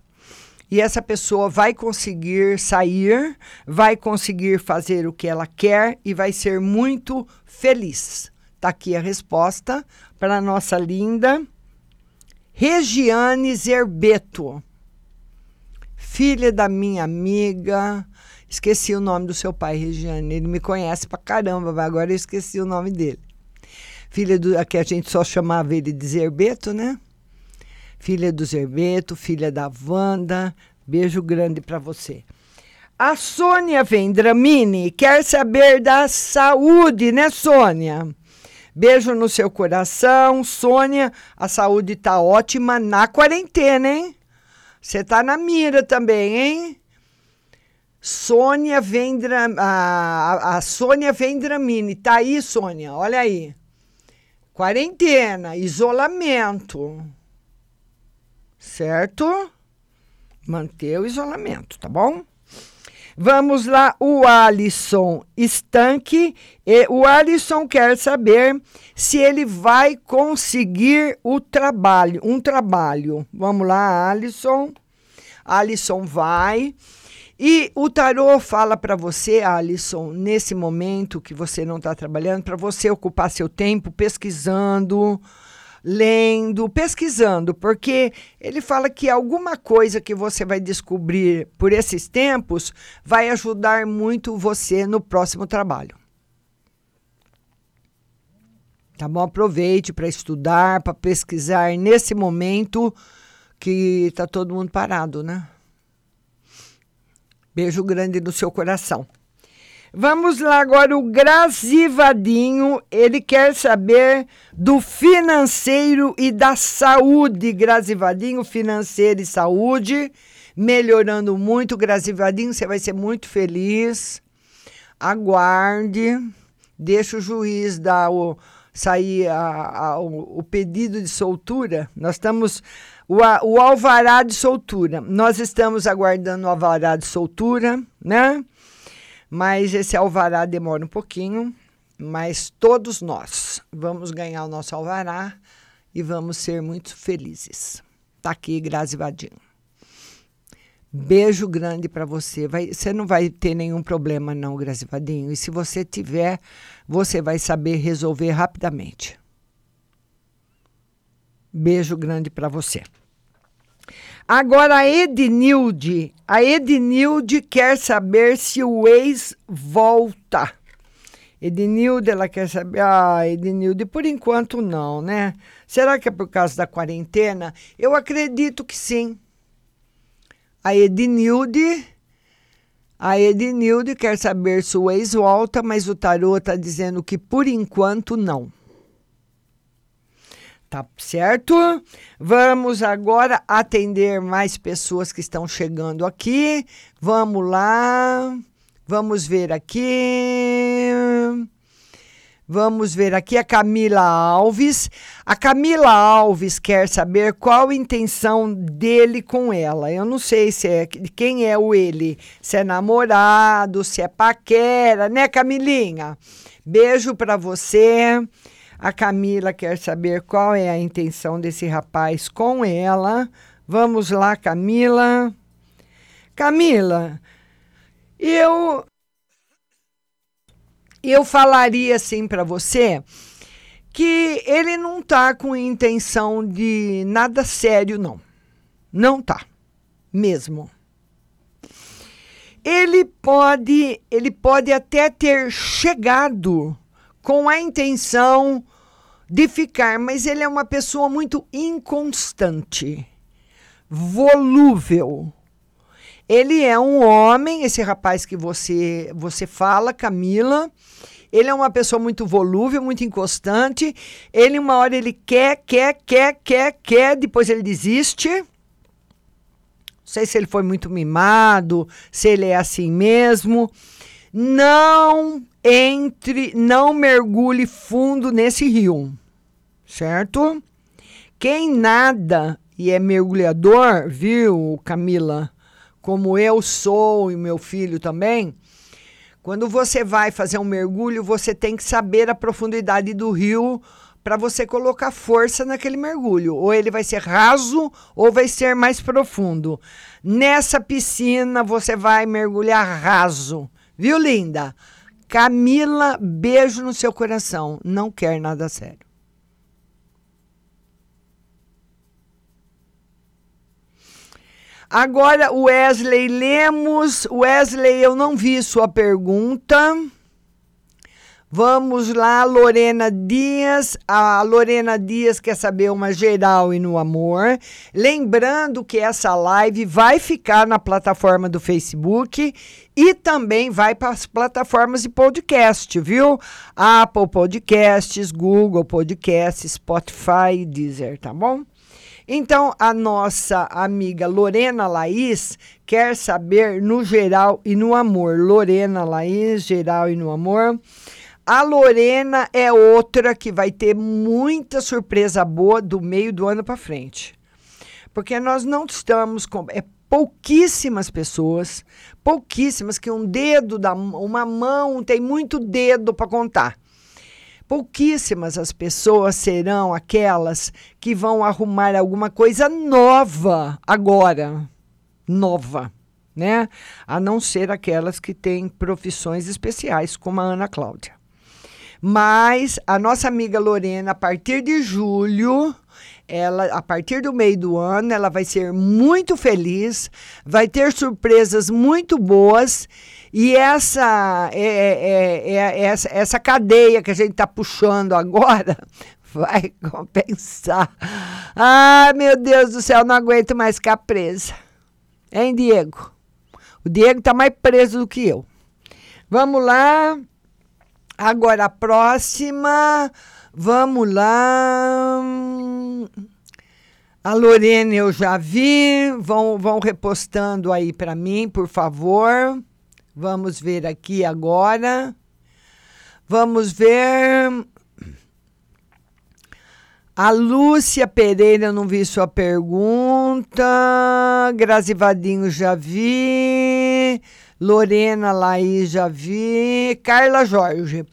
E essa pessoa vai conseguir sair, vai conseguir fazer o que ela quer e vai ser muito feliz. Está aqui a resposta para a nossa linda Regiane Zerbeto, filha da minha amiga. Esqueci o nome do seu pai, Regiane. Ele me conhece pra caramba, mas agora eu esqueci o nome dele. Filha do. Aqui a gente só chamava ele de Zerbeto, né? Filha do Zerbeto, filha da Wanda. Beijo grande para você. A Sônia Vendramini quer saber da saúde, né, Sônia? Beijo no seu coração. Sônia, a saúde tá ótima na quarentena, hein? Você tá na mira também, hein? Sônia Vendra, a, a Sônia Vendramini, tá aí, Sônia, olha aí. Quarentena, isolamento. Certo? Manter o isolamento, tá bom? Vamos lá, o Alisson Estanque. E o Alisson quer saber se ele vai conseguir o trabalho, um trabalho. Vamos lá, Alisson. Alisson vai. E o tarô fala para você, Alisson, nesse momento que você não está trabalhando, para você ocupar seu tempo pesquisando, lendo, pesquisando, porque ele fala que alguma coisa que você vai descobrir por esses tempos vai ajudar muito você no próximo trabalho. Tá bom? Aproveite para estudar, para pesquisar nesse momento que está todo mundo parado, né? Beijo grande no seu coração. Vamos lá agora, o Grazivadinho, ele quer saber do financeiro e da saúde. Grazivadinho, financeiro e saúde, melhorando muito. Grazivadinho, você vai ser muito feliz. Aguarde, deixa o juiz dar o, sair a, a, o, o pedido de soltura. Nós estamos o, o alvará de soltura. Nós estamos aguardando o alvará de soltura, né? Mas esse alvará demora um pouquinho, mas todos nós vamos ganhar o nosso alvará e vamos ser muito felizes. Tá aqui, Grazi Vadinho. Beijo grande para você. Vai, você não vai ter nenhum problema, não, Grazi Vadinho. E se você tiver, você vai saber resolver rapidamente. Beijo grande para você. Agora a Ednilde, a Ednilde quer saber se o ex volta. Ednilde, ela quer saber. Ah, Ednilde, por enquanto não, né? Será que é por causa da quarentena? Eu acredito que sim. A Ednilde, a Ednilde quer saber se o ex volta, mas o tarô está dizendo que por enquanto não. Tá certo? Vamos agora atender mais pessoas que estão chegando aqui. Vamos lá. Vamos ver aqui. Vamos ver aqui a Camila Alves. A Camila Alves quer saber qual a intenção dele com ela. Eu não sei se é quem é o ele, se é namorado, se é paquera, né, Camilinha? Beijo para você. A Camila quer saber qual é a intenção desse rapaz com ela. Vamos lá, Camila. Camila, eu eu falaria assim para você que ele não tá com intenção de nada sério não. Não tá. Mesmo. Ele pode, ele pode até ter chegado com a intenção de ficar, mas ele é uma pessoa muito inconstante, volúvel. Ele é um homem, esse rapaz que você você fala, Camila, ele é uma pessoa muito volúvel, muito inconstante. Ele uma hora ele quer, quer, quer, quer, quer, depois ele desiste. Não sei se ele foi muito mimado, se ele é assim mesmo. Não entre, não mergulhe fundo nesse rio certo? Quem nada e é mergulhador, viu, Camila? Como eu sou e meu filho também. Quando você vai fazer um mergulho, você tem que saber a profundidade do rio para você colocar força naquele mergulho. Ou ele vai ser raso ou vai ser mais profundo. Nessa piscina você vai mergulhar raso. Viu, linda? Camila, beijo no seu coração. Não quer nada sério. Agora, Wesley Lemos. Wesley, eu não vi sua pergunta. Vamos lá, Lorena Dias. A Lorena Dias quer saber uma geral e no amor. Lembrando que essa live vai ficar na plataforma do Facebook e também vai para as plataformas de podcast, viu? Apple Podcasts, Google Podcasts, Spotify, Deezer, tá bom? Então, a nossa amiga Lorena Laís quer saber no geral e no amor. Lorena Laís, geral e no amor. A Lorena é outra que vai ter muita surpresa boa do meio do ano para frente. Porque nós não estamos com. É pouquíssimas pessoas, pouquíssimas, que um dedo da uma mão tem muito dedo para contar. Pouquíssimas as pessoas serão aquelas que vão arrumar alguma coisa nova agora. Nova, né? A não ser aquelas que têm profissões especiais, como a Ana Cláudia. Mas a nossa amiga Lorena, a partir de julho, ela, a partir do meio do ano, ela vai ser muito feliz, vai ter surpresas muito boas. E essa, é, é, é, é essa, essa cadeia que a gente está puxando agora vai compensar. Ai, meu Deus do céu, não aguento mais ficar presa. Hein, Diego? O Diego está mais preso do que eu. Vamos lá. Agora a próxima. Vamos lá. A Lorena eu já vi. Vão, vão repostando aí para mim, por favor. Vamos ver aqui agora. Vamos ver. A Lúcia Pereira, eu não vi sua pergunta. Grazi Vadinho, já vi. Lorena Laís, já vi. Carla Jorge.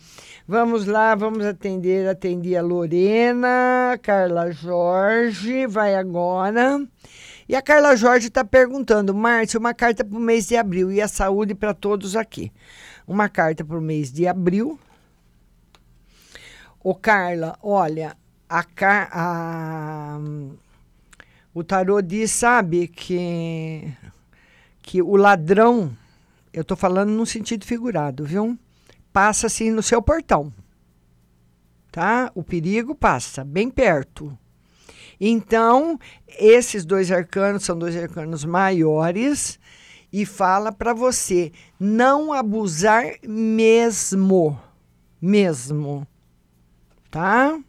Vamos lá, vamos atender. Atendi a Lorena. Carla Jorge, vai agora. E a Carla Jorge está perguntando, Márcio, uma carta para o mês de abril e a saúde para todos aqui. Uma carta para o mês de abril. Ô, Carla, olha, a, a, o tarô diz, sabe, que, que o ladrão, eu estou falando no sentido figurado, viu? Passa assim no seu portão. Tá? O perigo passa bem perto. Então, esses dois arcanos são dois arcanos maiores e fala para você não abusar mesmo. Mesmo. Tá?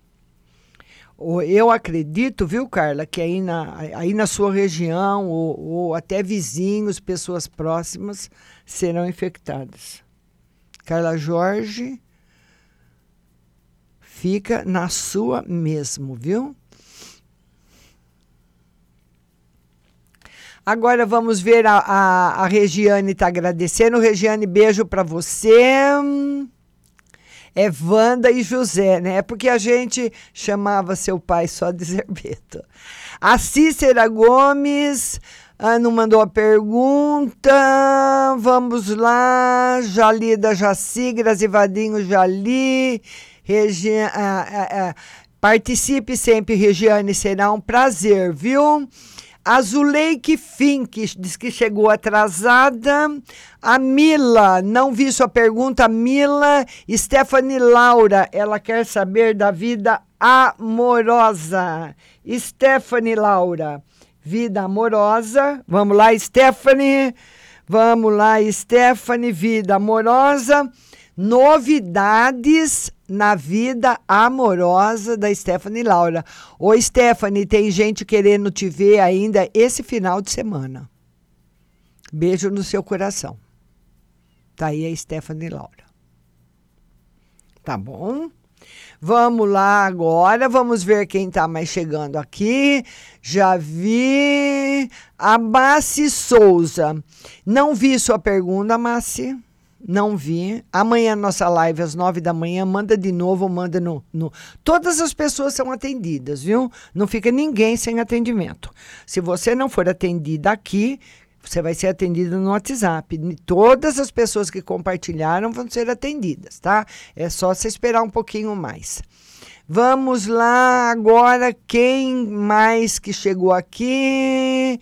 Eu acredito, viu, Carla, que aí na, aí na sua região, ou, ou até vizinhos, pessoas próximas, serão infectadas. Carla Jorge, fica na sua mesmo, viu? Agora vamos ver a, a, a Regiane está agradecendo. Regiane, beijo para você é Wanda e José, né? É porque a gente chamava seu pai só de Zerbeto. A Cícera Gomes ah, não mandou a pergunta. Vamos lá. Jali da Jaci, Grazivadinho Jali. Regi ah, ah, ah, participe sempre, Regiane, será um prazer, viu? Azuleike Fink diz que chegou atrasada. A Mila, não vi sua pergunta. Mila Stephanie Laura, ela quer saber da vida amorosa. Stephanie Laura, vida amorosa. Vamos lá, Stephanie. Vamos lá, Stephanie, vida amorosa. Novidades na vida amorosa da Stephanie Laura. Ô, Stephanie, tem gente querendo te ver ainda esse final de semana. Beijo no seu coração. Tá aí a Stephanie Laura. Tá bom? Vamos lá agora, vamos ver quem está mais chegando aqui. Já vi a Massi Souza. Não vi sua pergunta, Massi. Não vi. Amanhã nossa live às nove da manhã, manda de novo, manda no, no. Todas as pessoas são atendidas, viu? Não fica ninguém sem atendimento. Se você não for atendida aqui, você vai ser atendida no WhatsApp. Todas as pessoas que compartilharam vão ser atendidas, tá? É só você esperar um pouquinho mais. Vamos lá agora, quem mais que chegou aqui?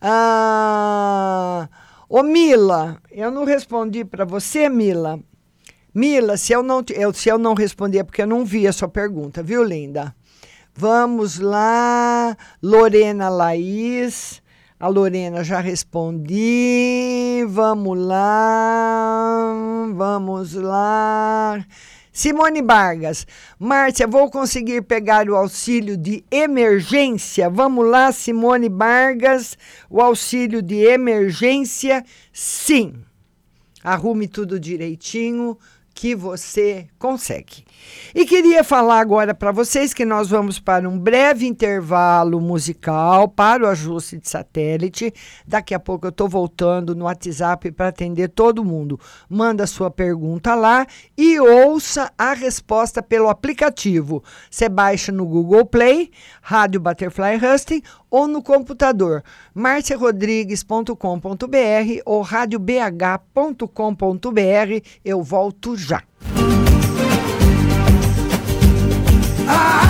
Ah. Ô Mila, eu não respondi para você, Mila. Mila, se eu, não, eu, se eu não responder é porque eu não vi a sua pergunta, viu, linda? Vamos lá, Lorena Laís. A Lorena já respondi. Vamos lá, vamos lá. Simone Vargas, Márcia, vou conseguir pegar o auxílio de emergência? Vamos lá, Simone Vargas, o auxílio de emergência, sim. Arrume tudo direitinho, que você consegue. E queria falar agora para vocês que nós vamos para um breve intervalo musical para o ajuste de satélite. Daqui a pouco eu estou voltando no WhatsApp para atender todo mundo. Manda sua pergunta lá e ouça a resposta pelo aplicativo. Você baixa no Google Play, Rádio Butterfly Husting ou no computador marciarodrigues.com.br ou radiobh.com.br. Eu volto já. Ah!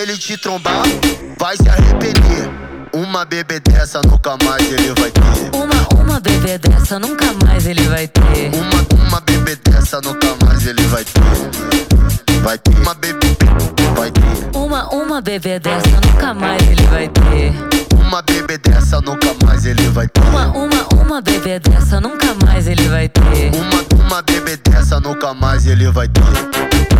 Ele te trombar, vai se arrepender. Uma bebê dessa nunca mais ele vai ter. Uma, uma bebê dessa nunca mais ele vai ter. Uma, uma bebê dessa nunca mais ele vai ter. Vai ter uma bebê, vai ter. Uma, uma bebê dessa nunca mais ele vai ter. Uma bebê dessa nunca mais ele vai ter. Uma, uma, uma bebê dessa nunca mais ele vai ter. Uma, uma bebê dessa nunca mais ele vai ter.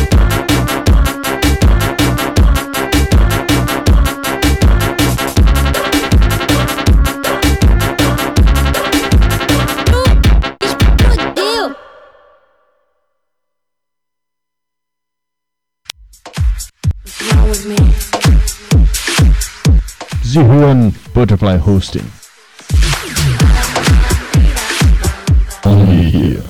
Zihuan Butterfly Hosting. Only here.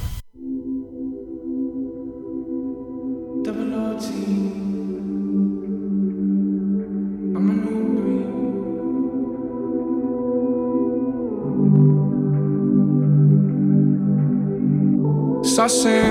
Saucing,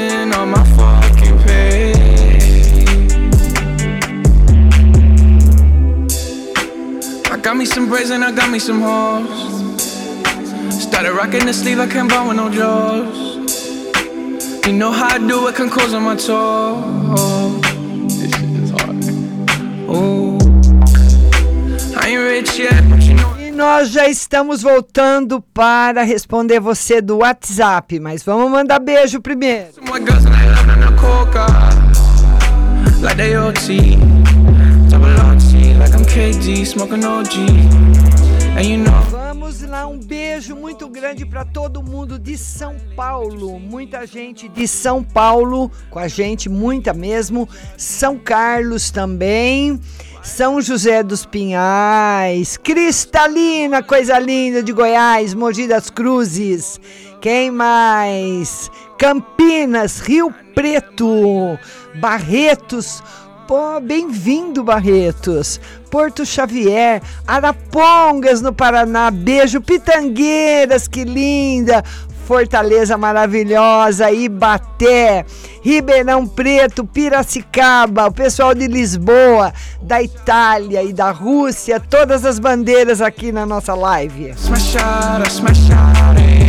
me some braids and I got me some hoes. Started rocking the sleeve, I can't buy with no jaws. You know how I do it, can close on my toes. This shit is hard. Ooh. I ain't rich yet, but you know. E nós já estamos voltando para responder você do WhatsApp, mas vamos mandar beijo primeiro. Smoking OG. And you know. Vamos lá, um beijo muito grande para todo mundo de São Paulo. Muita gente de São Paulo com a gente, muita mesmo. São Carlos também. São José dos Pinhais, Cristalina, coisa linda de Goiás, Mogi das Cruzes. Quem mais? Campinas, Rio Preto, Barretos. Pô, bem-vindo, Barretos. Porto Xavier, Arapongas, no Paraná. Beijo, Pitangueiras, que linda. Fortaleza maravilhosa, Ibaté, Ribeirão Preto, Piracicaba, o pessoal de Lisboa, da Itália e da Rússia, todas as bandeiras aqui na nossa live. Smash out,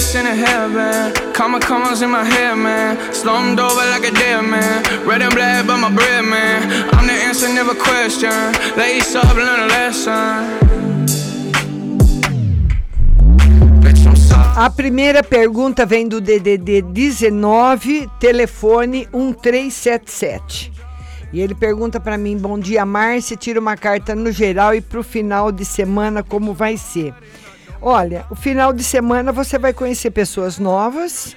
Cigarettes in a hairband. Comma commas in my hair, man. Slumped over like a dead man. Red and black, but my bread, man. I'm the answer, never question. Up, learn a lesson. A primeira pergunta vem do DDD 19, telefone 1377. E ele pergunta para mim: Bom dia, Márcia. Tira uma carta no geral e pro final de semana, como vai ser? Olha, o final de semana você vai conhecer pessoas novas.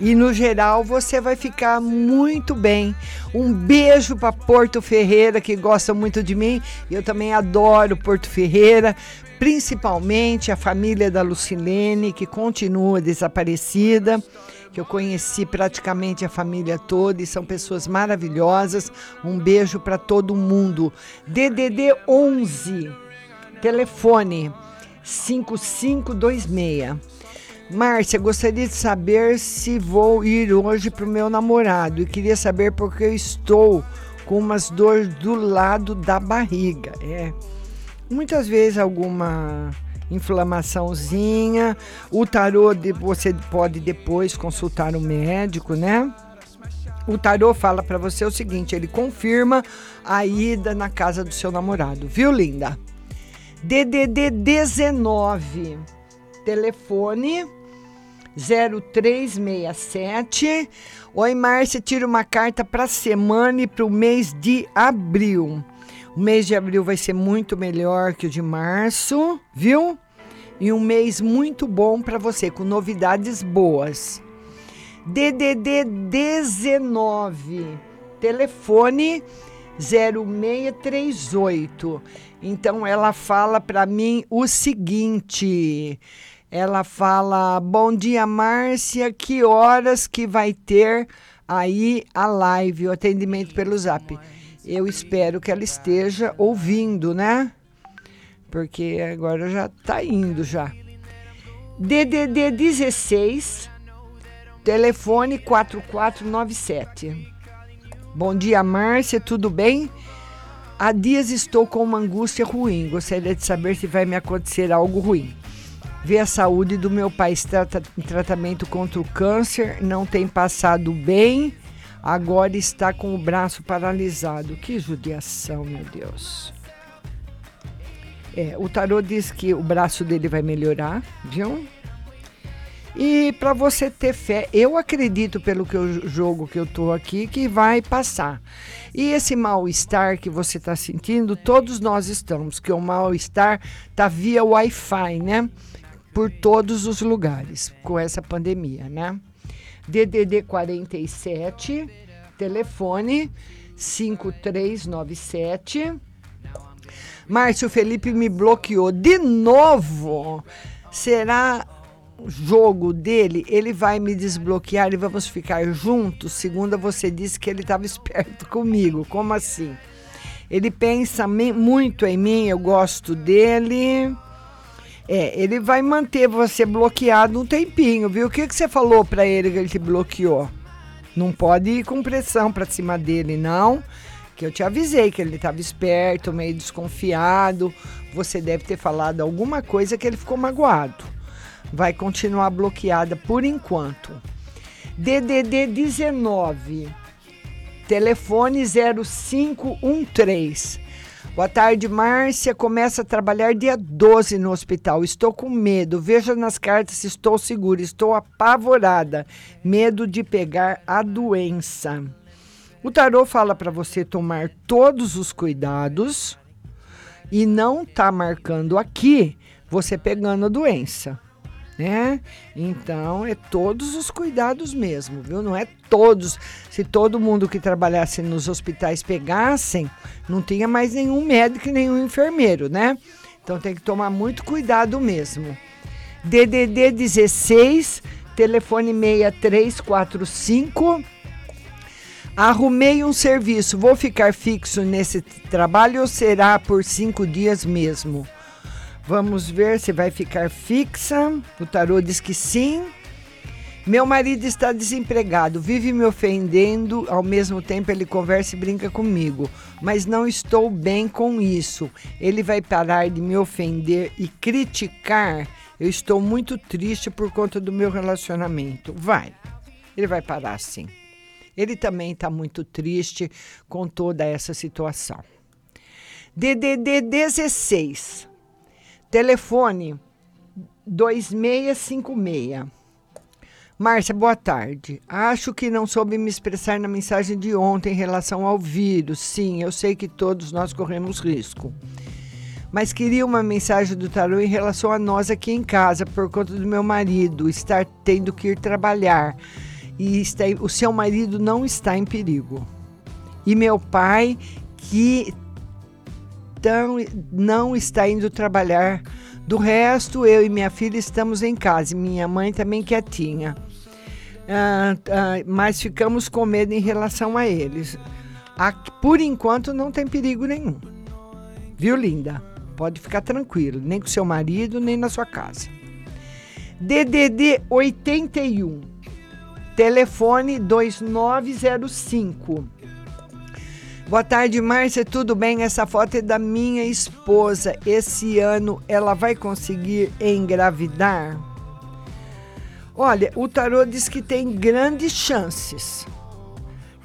E no geral você vai ficar muito bem. Um beijo para Porto Ferreira, que gosta muito de mim. Eu também adoro Porto Ferreira, principalmente a família da Lucilene, que continua desaparecida. Que eu conheci praticamente a família toda e são pessoas maravilhosas. Um beijo para todo mundo. DDD 11, telefone 5526. Márcia, gostaria de saber se vou ir hoje para o meu namorado e queria saber porque eu estou com umas dores do lado da barriga. É, muitas vezes alguma inflamaçãozinha. O tarô de, você pode depois consultar o médico, né? O tarô fala para você o seguinte: ele confirma a ida na casa do seu namorado, viu, linda? DDD 19, telefone 0367. Oi, Márcia, tira uma carta para a semana e para o mês de abril. O mês de abril vai ser muito melhor que o de março, viu? E um mês muito bom para você, com novidades boas. DDD 19, telefone 0638. Então ela fala para mim o seguinte: ela fala: Bom dia, Márcia. Que horas que vai ter aí a live, o atendimento pelo zap? Eu espero que ela esteja ouvindo, né? Porque agora já tá indo já. DDD 16, telefone 4497. Bom dia, Márcia, tudo bem? Há dias estou com uma angústia ruim. Gostaria de saber se vai me acontecer algo ruim. Ver a saúde do meu pai está em tratamento contra o câncer, não tem passado bem, agora está com o braço paralisado. Que judiação, meu Deus. É, o tarô diz que o braço dele vai melhorar, viu? E para você ter fé, eu acredito pelo que eu jogo que eu tô aqui que vai passar. E esse mal-estar que você está sentindo, todos nós estamos, que o mal-estar tá via Wi-Fi, né? por todos os lugares com essa pandemia, né? DDD 47, telefone 5397. Márcio Felipe me bloqueou de novo. Será jogo dele? Ele vai me desbloquear e vamos ficar juntos? Segunda, você disse que ele estava esperto comigo. Como assim? Ele pensa muito em mim, eu gosto dele. É, ele vai manter você bloqueado um tempinho, viu? O que, que você falou para ele que ele te bloqueou? Não pode ir com pressão para cima dele, não. Que eu te avisei que ele estava esperto, meio desconfiado. Você deve ter falado alguma coisa que ele ficou magoado. Vai continuar bloqueada por enquanto. DDD 19, telefone 0513. Boa tarde, Márcia. Começa a trabalhar dia 12 no hospital. Estou com medo. Veja nas cartas se estou segura. Estou apavorada. Medo de pegar a doença. O tarô fala para você tomar todos os cuidados e não tá marcando aqui você pegando a doença né? Então é todos os cuidados mesmo, viu? Não é todos. Se todo mundo que trabalhasse nos hospitais pegassem, não tinha mais nenhum médico e nenhum enfermeiro, né? Então tem que tomar muito cuidado mesmo. DDD 16, telefone 6345. Arrumei um serviço, vou ficar fixo nesse trabalho ou será por cinco dias mesmo? Vamos ver se vai ficar fixa. O tarô diz que sim. Meu marido está desempregado, vive me ofendendo, ao mesmo tempo ele conversa e brinca comigo, mas não estou bem com isso. Ele vai parar de me ofender e criticar. Eu estou muito triste por conta do meu relacionamento. Vai, ele vai parar sim. Ele também está muito triste com toda essa situação. DDD 16, telefone 2656. Márcia, boa tarde. Acho que não soube me expressar na mensagem de ontem em relação ao vírus. Sim, eu sei que todos nós corremos risco. Mas queria uma mensagem do tarô em relação a nós aqui em casa, por conta do meu marido estar tendo que ir trabalhar. E está, o seu marido não está em perigo. E meu pai, que tão, não está indo trabalhar. Do resto, eu e minha filha estamos em casa. Minha mãe também quietinha ah, ah, mas ficamos com medo em relação a eles. Aqui, por enquanto não tem perigo nenhum. Viu, linda? Pode ficar tranquilo, nem com seu marido, nem na sua casa. DDD 81, telefone 2905. Boa tarde, Márcia. Tudo bem? Essa foto é da minha esposa. Esse ano ela vai conseguir engravidar? Olha, o tarô diz que tem grandes chances,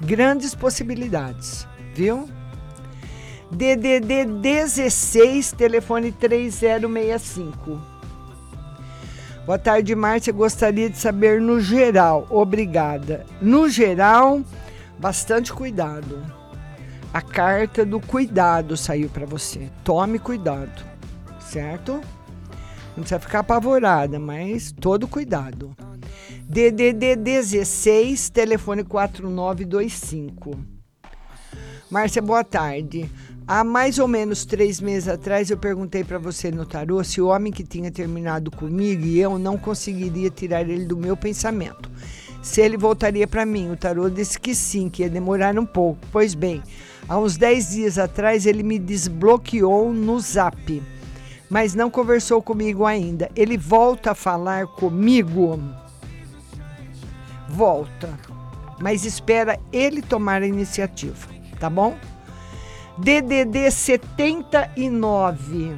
grandes possibilidades, viu? DDD 16, telefone 3065. Boa tarde, Márcia. Gostaria de saber no geral. Obrigada. No geral, bastante cuidado. A carta do cuidado saiu para você. Tome cuidado, certo? Não precisa ficar apavorada, mas todo cuidado. DDD 16, telefone 4925. Márcia, boa tarde. Há mais ou menos três meses atrás eu perguntei para você no tarô se o homem que tinha terminado comigo e eu não conseguiria tirar ele do meu pensamento. Se ele voltaria para mim, o tarô disse que sim, que ia demorar um pouco. Pois bem, há uns 10 dias atrás ele me desbloqueou no zap mas não conversou comigo ainda. Ele volta a falar comigo? Volta. Mas espera ele tomar a iniciativa, tá bom? DDD 79,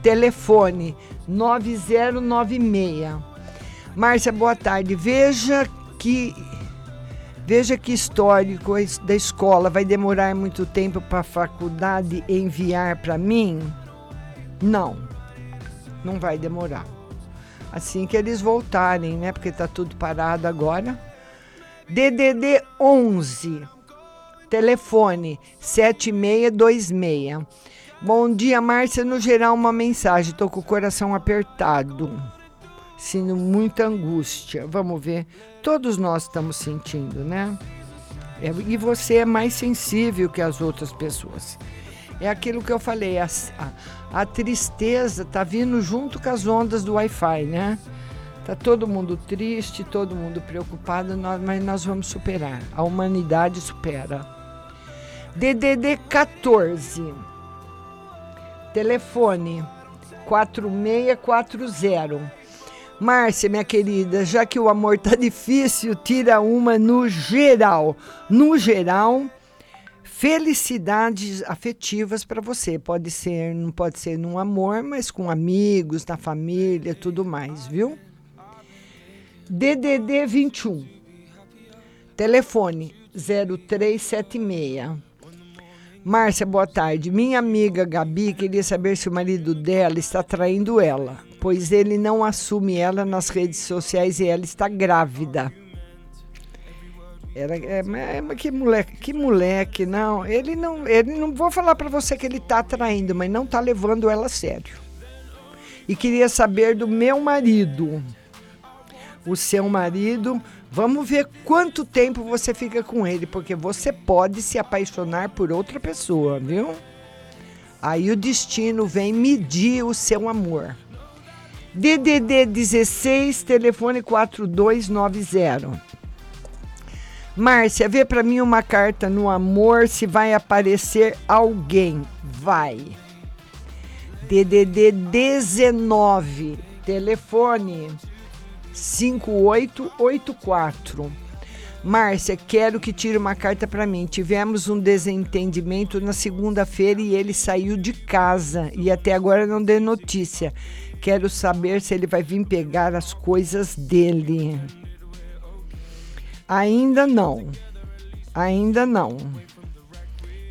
telefone 9096. Márcia, boa tarde. Veja que Veja que histórico da escola vai demorar muito tempo para a faculdade enviar para mim? Não, não vai demorar. Assim que eles voltarem, né? Porque tá tudo parado agora. DDD 11, telefone 7626. Bom dia, Márcia. No geral, uma mensagem. Tô com o coração apertado, sentindo muita angústia. Vamos ver. Todos nós estamos sentindo, né? É, e você é mais sensível que as outras pessoas. É aquilo que eu falei, a, a, a tristeza tá vindo junto com as ondas do Wi-Fi, né? Tá todo mundo triste, todo mundo preocupado, nós, mas nós vamos superar. A humanidade supera. DDD 14. Telefone 4640. Márcia, minha querida, já que o amor tá difícil, tira uma no geral. No geral, felicidades afetivas para você. Pode ser, não pode ser num amor, mas com amigos, na família, tudo mais, viu? DDD 21. Telefone 0376. Márcia, boa tarde. Minha amiga Gabi queria saber se o marido dela está traindo ela, pois ele não assume ela nas redes sociais e ela está grávida. Era, é, é, que moleque, que moleque, não. Ele não, ele não vou falar para você que ele tá traindo, mas não tá levando ela a sério. E queria saber do meu marido. O seu marido, vamos ver quanto tempo você fica com ele, porque você pode se apaixonar por outra pessoa, viu? Aí o destino vem medir o seu amor. DDD 16, telefone 4290. Márcia, vê para mim uma carta no amor se vai aparecer alguém. Vai. DDD 19, telefone 5884. Márcia, quero que tire uma carta para mim. Tivemos um desentendimento na segunda-feira e ele saiu de casa e até agora não deu notícia. Quero saber se ele vai vir pegar as coisas dele. Ainda não. Ainda não.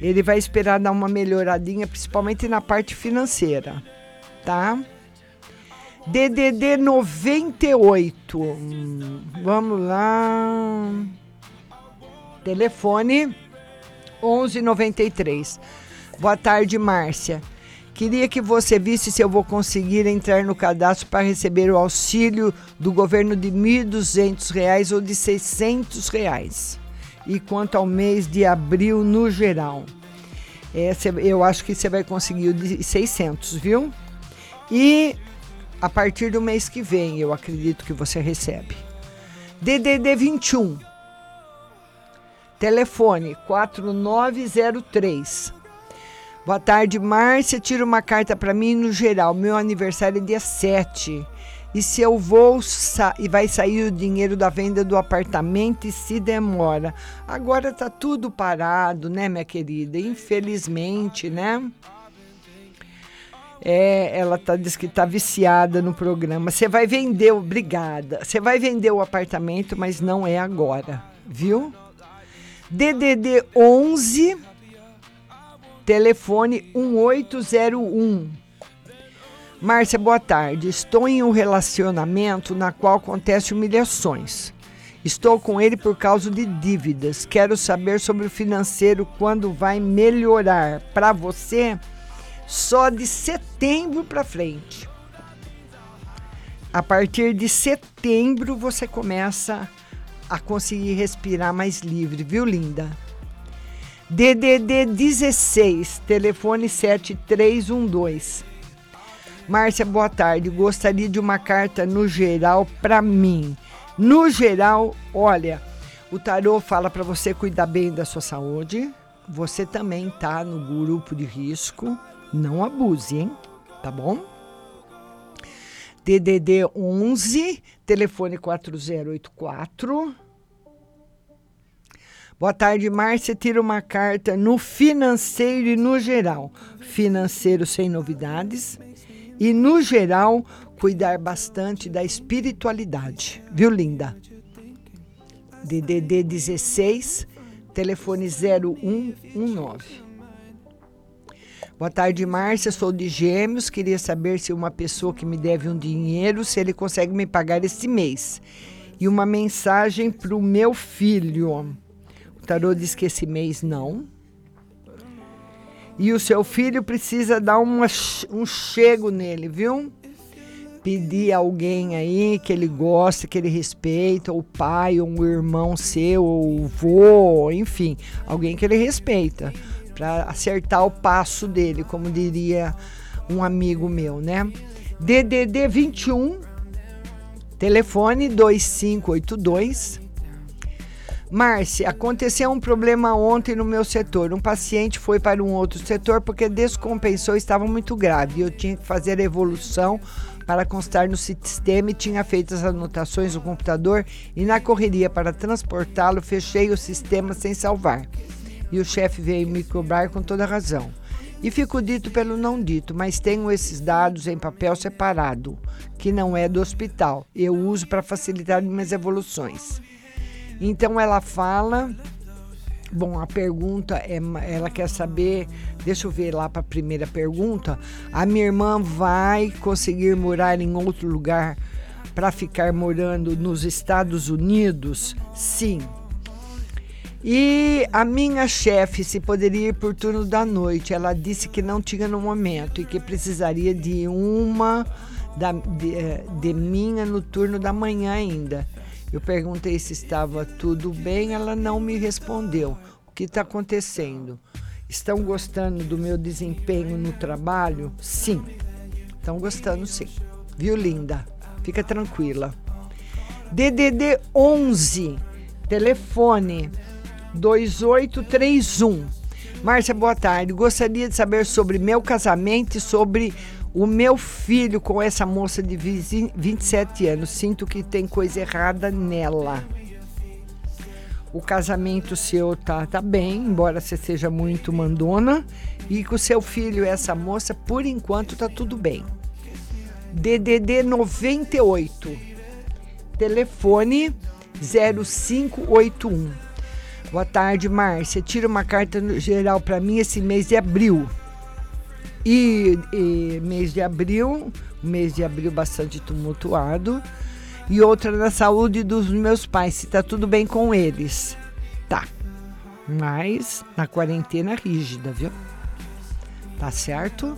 Ele vai esperar dar uma melhoradinha, principalmente na parte financeira, tá? DDD 98. Hum, vamos lá. Telefone 1193. Boa tarde, Márcia. Queria que você visse se eu vou conseguir entrar no cadastro para receber o auxílio do governo de R$ 1.200 ou de 600 reais. E quanto ao mês de abril no geral. É, eu acho que você vai conseguir o de 600, viu? E a partir do mês que vem, eu acredito que você recebe. DDD 21. Telefone 4903. Boa tarde, Márcia. Tira uma carta para mim no geral. Meu aniversário é dia 7. E se eu vou e vai sair o dinheiro da venda do apartamento e se demora. Agora tá tudo parado, né, minha querida? Infelizmente, né? É, ela tá, diz que tá viciada no programa. Você vai vender, obrigada. Você vai vender o apartamento, mas não é agora, viu? DDD 11 telefone 1801. Márcia, boa tarde. Estou em um relacionamento na qual acontecem humilhações. Estou com ele por causa de dívidas. Quero saber sobre o financeiro quando vai melhorar para você só de setembro para frente. A partir de setembro você começa a conseguir respirar mais livre, viu, linda? DDD 16, telefone 7312. Márcia, boa tarde. Gostaria de uma carta no geral para mim. No geral, olha, o tarô fala para você cuidar bem da sua saúde. Você também tá no grupo de risco não abuse, hein? Tá bom? DDD 11, telefone 4084. Boa tarde, Márcia. Tira uma carta no financeiro e no geral. Financeiro sem novidades. E no geral, cuidar bastante da espiritualidade. Viu, linda? DDD 16, telefone 0119. Boa tarde, Márcia. Sou de Gêmeos. Queria saber se uma pessoa que me deve um dinheiro, se ele consegue me pagar esse mês. E uma mensagem para o meu filho. Tarô diz que esse mês não. E o seu filho precisa dar uma, um chego nele, viu? Pedir alguém aí que ele gosta, que ele respeita, ou pai, ou um irmão seu, ou vô, enfim, alguém que ele respeita para acertar o passo dele, como diria um amigo meu, né? DDD 21 telefone 2582 Márcia, aconteceu um problema ontem no meu setor. Um paciente foi para um outro setor porque descompensou estava muito grave. Eu tinha que fazer a evolução para constar no sistema e tinha feito as anotações no computador e na correria para transportá-lo fechei o sistema sem salvar e o chefe veio me cobrar com toda razão. E fico dito pelo não dito, mas tenho esses dados em papel separado, que não é do hospital. Eu uso para facilitar minhas evoluções. Então ela fala. Bom, a pergunta é, ela quer saber, deixa eu ver lá para a primeira pergunta. A minha irmã vai conseguir morar em outro lugar para ficar morando nos Estados Unidos? Sim, e a minha chefe se poderia ir por turno da noite. Ela disse que não tinha no momento e que precisaria de uma da, de, eh, de minha no turno da manhã ainda. Eu perguntei se estava tudo bem, ela não me respondeu. O que está acontecendo? Estão gostando do meu desempenho no trabalho? Sim, estão gostando sim. Viu, linda? Fica tranquila. DDD 11 Telefone 2831. Márcia, boa tarde. Gostaria de saber sobre meu casamento e sobre o meu filho com essa moça de 27 anos. Sinto que tem coisa errada nela. O casamento seu tá, tá bem, embora você seja muito mandona. E com o seu filho, essa moça, por enquanto tá tudo bem. DDD 98. Telefone 0581. Boa tarde, Márcia. Tira uma carta geral para mim esse mês de abril. E, e, mês de abril, mês de abril bastante tumultuado. E outra na saúde dos meus pais, se tá tudo bem com eles. Tá. Mas na quarentena rígida, viu? Tá certo?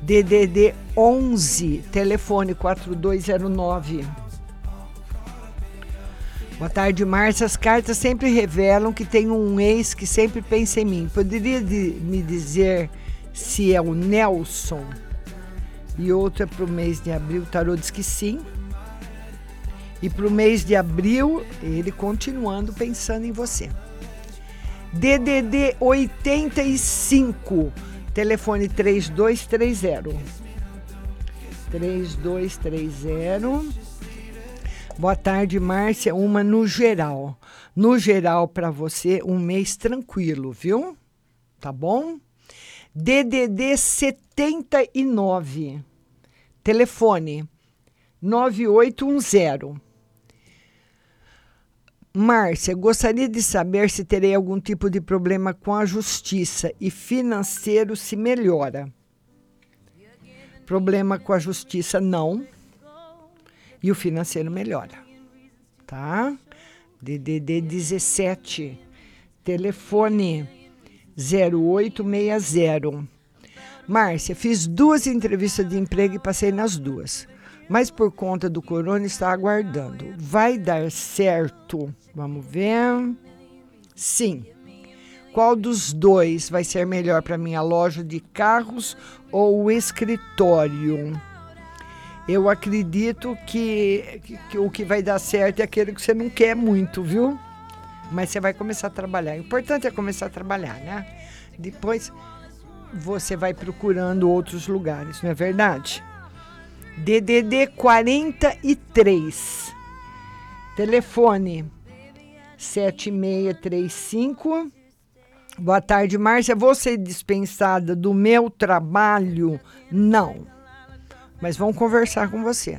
DDD 11, telefone 4209. Boa tarde, Márcia. As cartas sempre revelam que tem um ex que sempre pensa em mim. Poderia de, me dizer se é o Nelson? E outra para o mês de abril. O tarô diz que sim. E para o mês de abril, ele continuando pensando em você. DDD 85, telefone 3230. 3230. Boa tarde, Márcia. Uma no geral. No geral, para você, um mês tranquilo, viu? Tá bom? DDD 79. Telefone 9810. Márcia, gostaria de saber se terei algum tipo de problema com a justiça e financeiro se melhora. Problema com a justiça, não e o financeiro melhora. Tá? DDD 17, telefone 0860. Márcia, fiz duas entrevistas de emprego e passei nas duas. Mas por conta do corona está aguardando. Vai dar certo? Vamos ver. Sim. Qual dos dois vai ser melhor para minha loja de carros ou o escritório? eu acredito que, que, que, o que vai dar certo é aquele que você não quer muito, viu? Mas você vai começar a trabalhar. O importante é começar a trabalhar, né? Depois você vai procurando outros lugares, não é verdade? DDD 43. Telefone 7635. Boa tarde, Márcia. Vou ser dispensada do meu trabalho? Não mas vão conversar com você.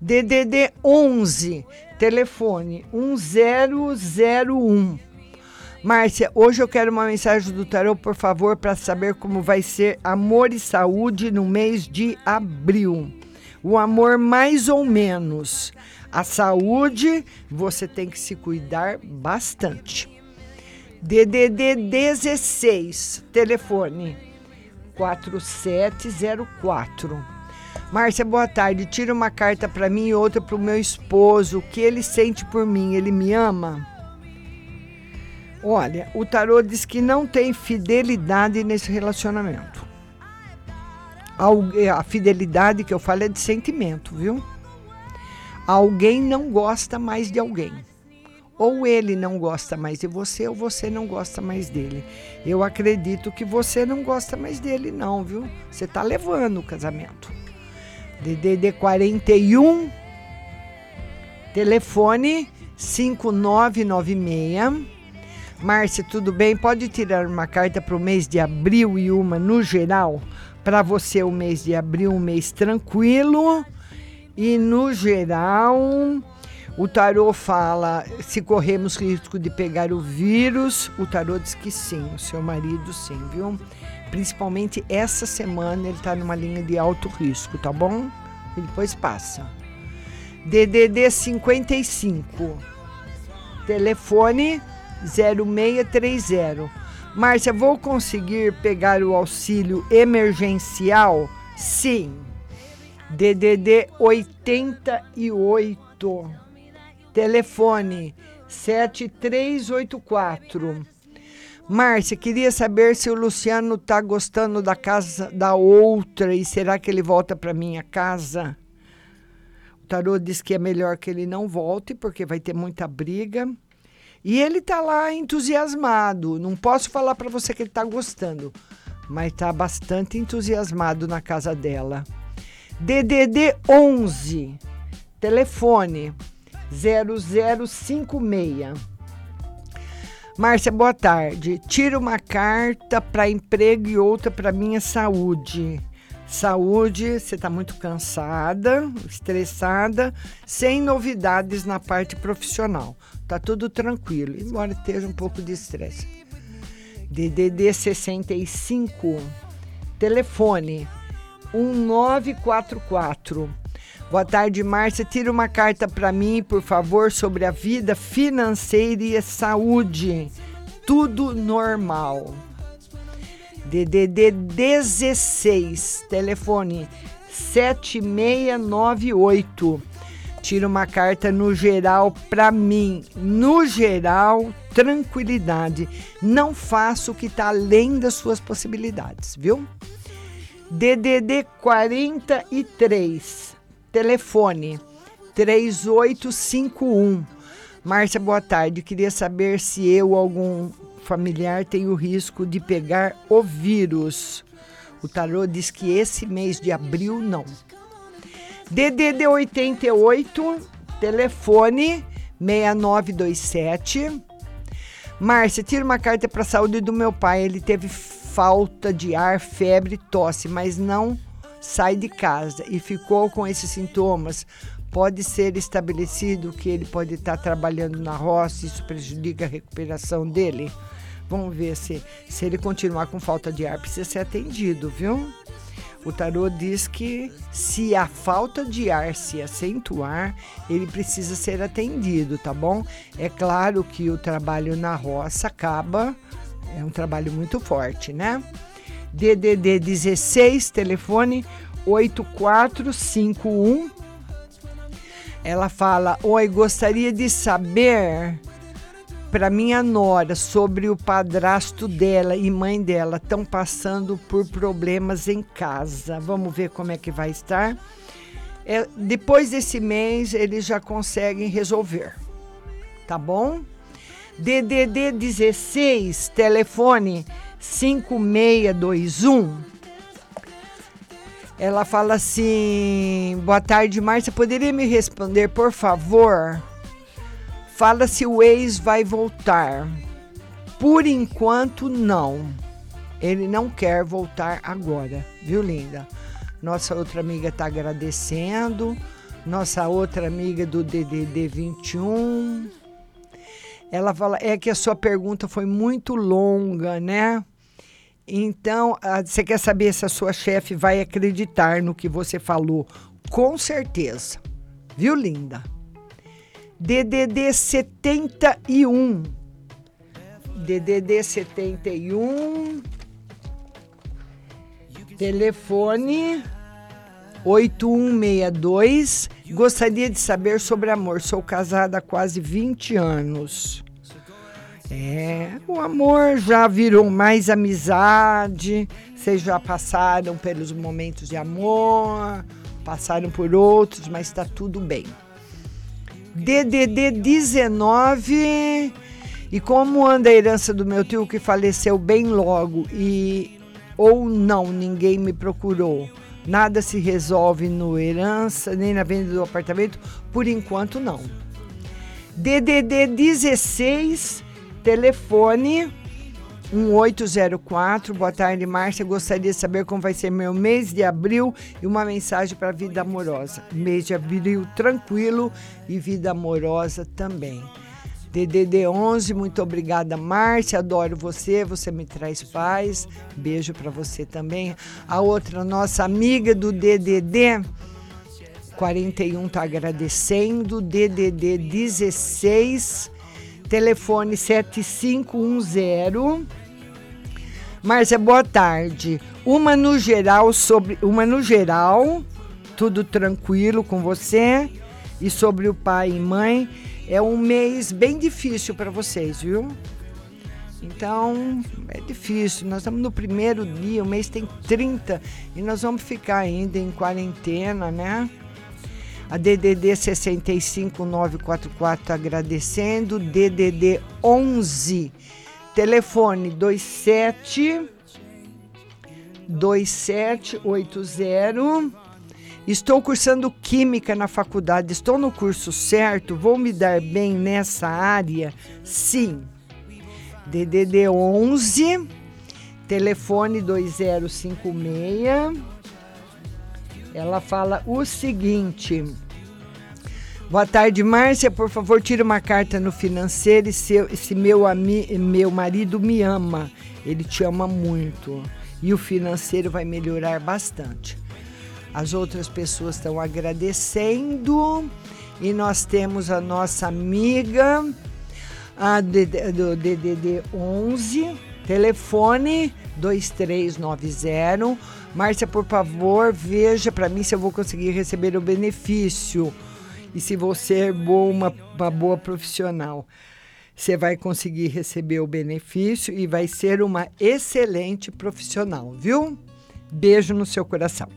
DDD 11, telefone 1001. Márcia, hoje eu quero uma mensagem do tarot, por favor, para saber como vai ser amor e saúde no mês de abril. O amor mais ou menos. A saúde, você tem que se cuidar bastante. DDD 16, telefone 4704. Márcia, boa tarde. Tira uma carta para mim e outra para o meu esposo. O que ele sente por mim? Ele me ama? Olha, o tarô diz que não tem fidelidade nesse relacionamento. A fidelidade que eu falo é de sentimento, viu? Alguém não gosta mais de alguém. Ou ele não gosta mais de você, ou você não gosta mais dele. Eu acredito que você não gosta mais dele, não, viu? Você está levando o casamento. DDD 41, telefone 5996. Márcia, tudo bem? Pode tirar uma carta para o mês de abril e uma no geral? Para você, o mês de abril, um mês tranquilo. E no geral, o tarô fala se corremos risco de pegar o vírus. O tarô diz que sim, o seu marido sim, viu? Principalmente essa semana ele está numa linha de alto risco, tá bom? E depois passa. DDD 55. Telefone 0630. Márcia, vou conseguir pegar o auxílio emergencial? Sim. DDD 88. Telefone 7384. Márcia, queria saber se o Luciano tá gostando da casa da outra e será que ele volta para minha casa? O tarô diz que é melhor que ele não volte porque vai ter muita briga. E ele tá lá entusiasmado. Não posso falar para você que ele tá gostando, mas tá bastante entusiasmado na casa dela. DDD 11, telefone 0056. Márcia, boa tarde. Tira uma carta para emprego e outra para minha saúde. Saúde, você está muito cansada, estressada, sem novidades na parte profissional. Tá tudo tranquilo, embora esteja um pouco de estresse. DDD 65, telefone 1944. Boa tarde, Márcia. Tira uma carta para mim, por favor, sobre a vida financeira e a saúde. Tudo normal. DDD 16, telefone 7698. Tira uma carta no geral para mim. No geral, tranquilidade. Não faço o que está além das suas possibilidades, viu? DDD 43, telefone 3851. Márcia, boa tarde. Queria saber se eu ou algum familiar tem o risco de pegar o vírus. O tarô diz que esse mês de abril não. DDD 88, telefone 6927. Márcia, tira uma carta para a saúde do meu pai. Ele teve falta de ar, febre, tosse, mas não sai de casa e ficou com esses sintomas. Pode ser estabelecido que ele pode estar trabalhando na roça, isso prejudica a recuperação dele. Vamos ver se, se ele continuar com falta de ar, precisa ser atendido, viu? O tarô diz que se a falta de ar se acentuar, ele precisa ser atendido, tá bom? É claro que o trabalho na roça acaba, é um trabalho muito forte, né? DDD 16, telefone 8451. Ela fala: Oi, gostaria de saber para minha nora sobre o padrasto dela e mãe dela estão passando por problemas em casa. Vamos ver como é que vai estar. É, depois desse mês eles já conseguem resolver, tá bom? DDD 16, telefone 5621. Ela fala assim: Boa tarde, Márcia. Poderia me responder, por favor? Fala se o ex vai voltar. Por enquanto, não. Ele não quer voltar agora, viu, linda? Nossa outra amiga está agradecendo. Nossa outra amiga do DDD 21. Ela fala: é que a sua pergunta foi muito longa, né? Então, você quer saber se a sua chefe vai acreditar no que você falou? Com certeza. Viu, linda? DDD 71. DDD 71. Telefone 8162. Gostaria de saber sobre amor. Sou casada há quase 20 anos. É, o amor já virou mais amizade. Vocês já passaram pelos momentos de amor, passaram por outros, mas está tudo bem. DDD 19. E como anda a herança do meu tio que faleceu bem logo e ou não, ninguém me procurou. Nada se resolve no herança, nem na venda do apartamento, por enquanto não. DDD 16, telefone 1804. Boa tarde, Márcia. Gostaria de saber como vai ser meu mês de abril e uma mensagem para a vida amorosa. Mês de abril tranquilo e vida amorosa também. DDD 11, muito obrigada, Márcia. Adoro você, você me traz paz. Beijo para você também. A outra nossa amiga do DDD 41 tá agradecendo. DDD 16, telefone 7510. Márcia, boa tarde. Uma no geral sobre, uma no geral, tudo tranquilo com você e sobre o pai e mãe. É um mês bem difícil para vocês, viu? Então, é difícil. Nós estamos no primeiro dia, o mês tem 30 e nós vamos ficar ainda em quarentena, né? A DDD 65944 agradecendo. DDD 11 telefone 27 2780 Estou cursando Química na faculdade. Estou no curso certo? Vou me dar bem nessa área? Sim. DDD 11, telefone 2056. Ela fala o seguinte: Boa tarde, Márcia. Por favor, tire uma carta no financeiro. Se, se meu, ami, meu marido me ama, ele te ama muito. E o financeiro vai melhorar bastante. As outras pessoas estão agradecendo. E nós temos a nossa amiga a do DDD 11, telefone 2390. Márcia, por favor, veja para mim se eu vou conseguir receber o benefício e se você é boa, uma, uma boa profissional. Você vai conseguir receber o benefício e vai ser uma excelente profissional, viu? Beijo no seu coração.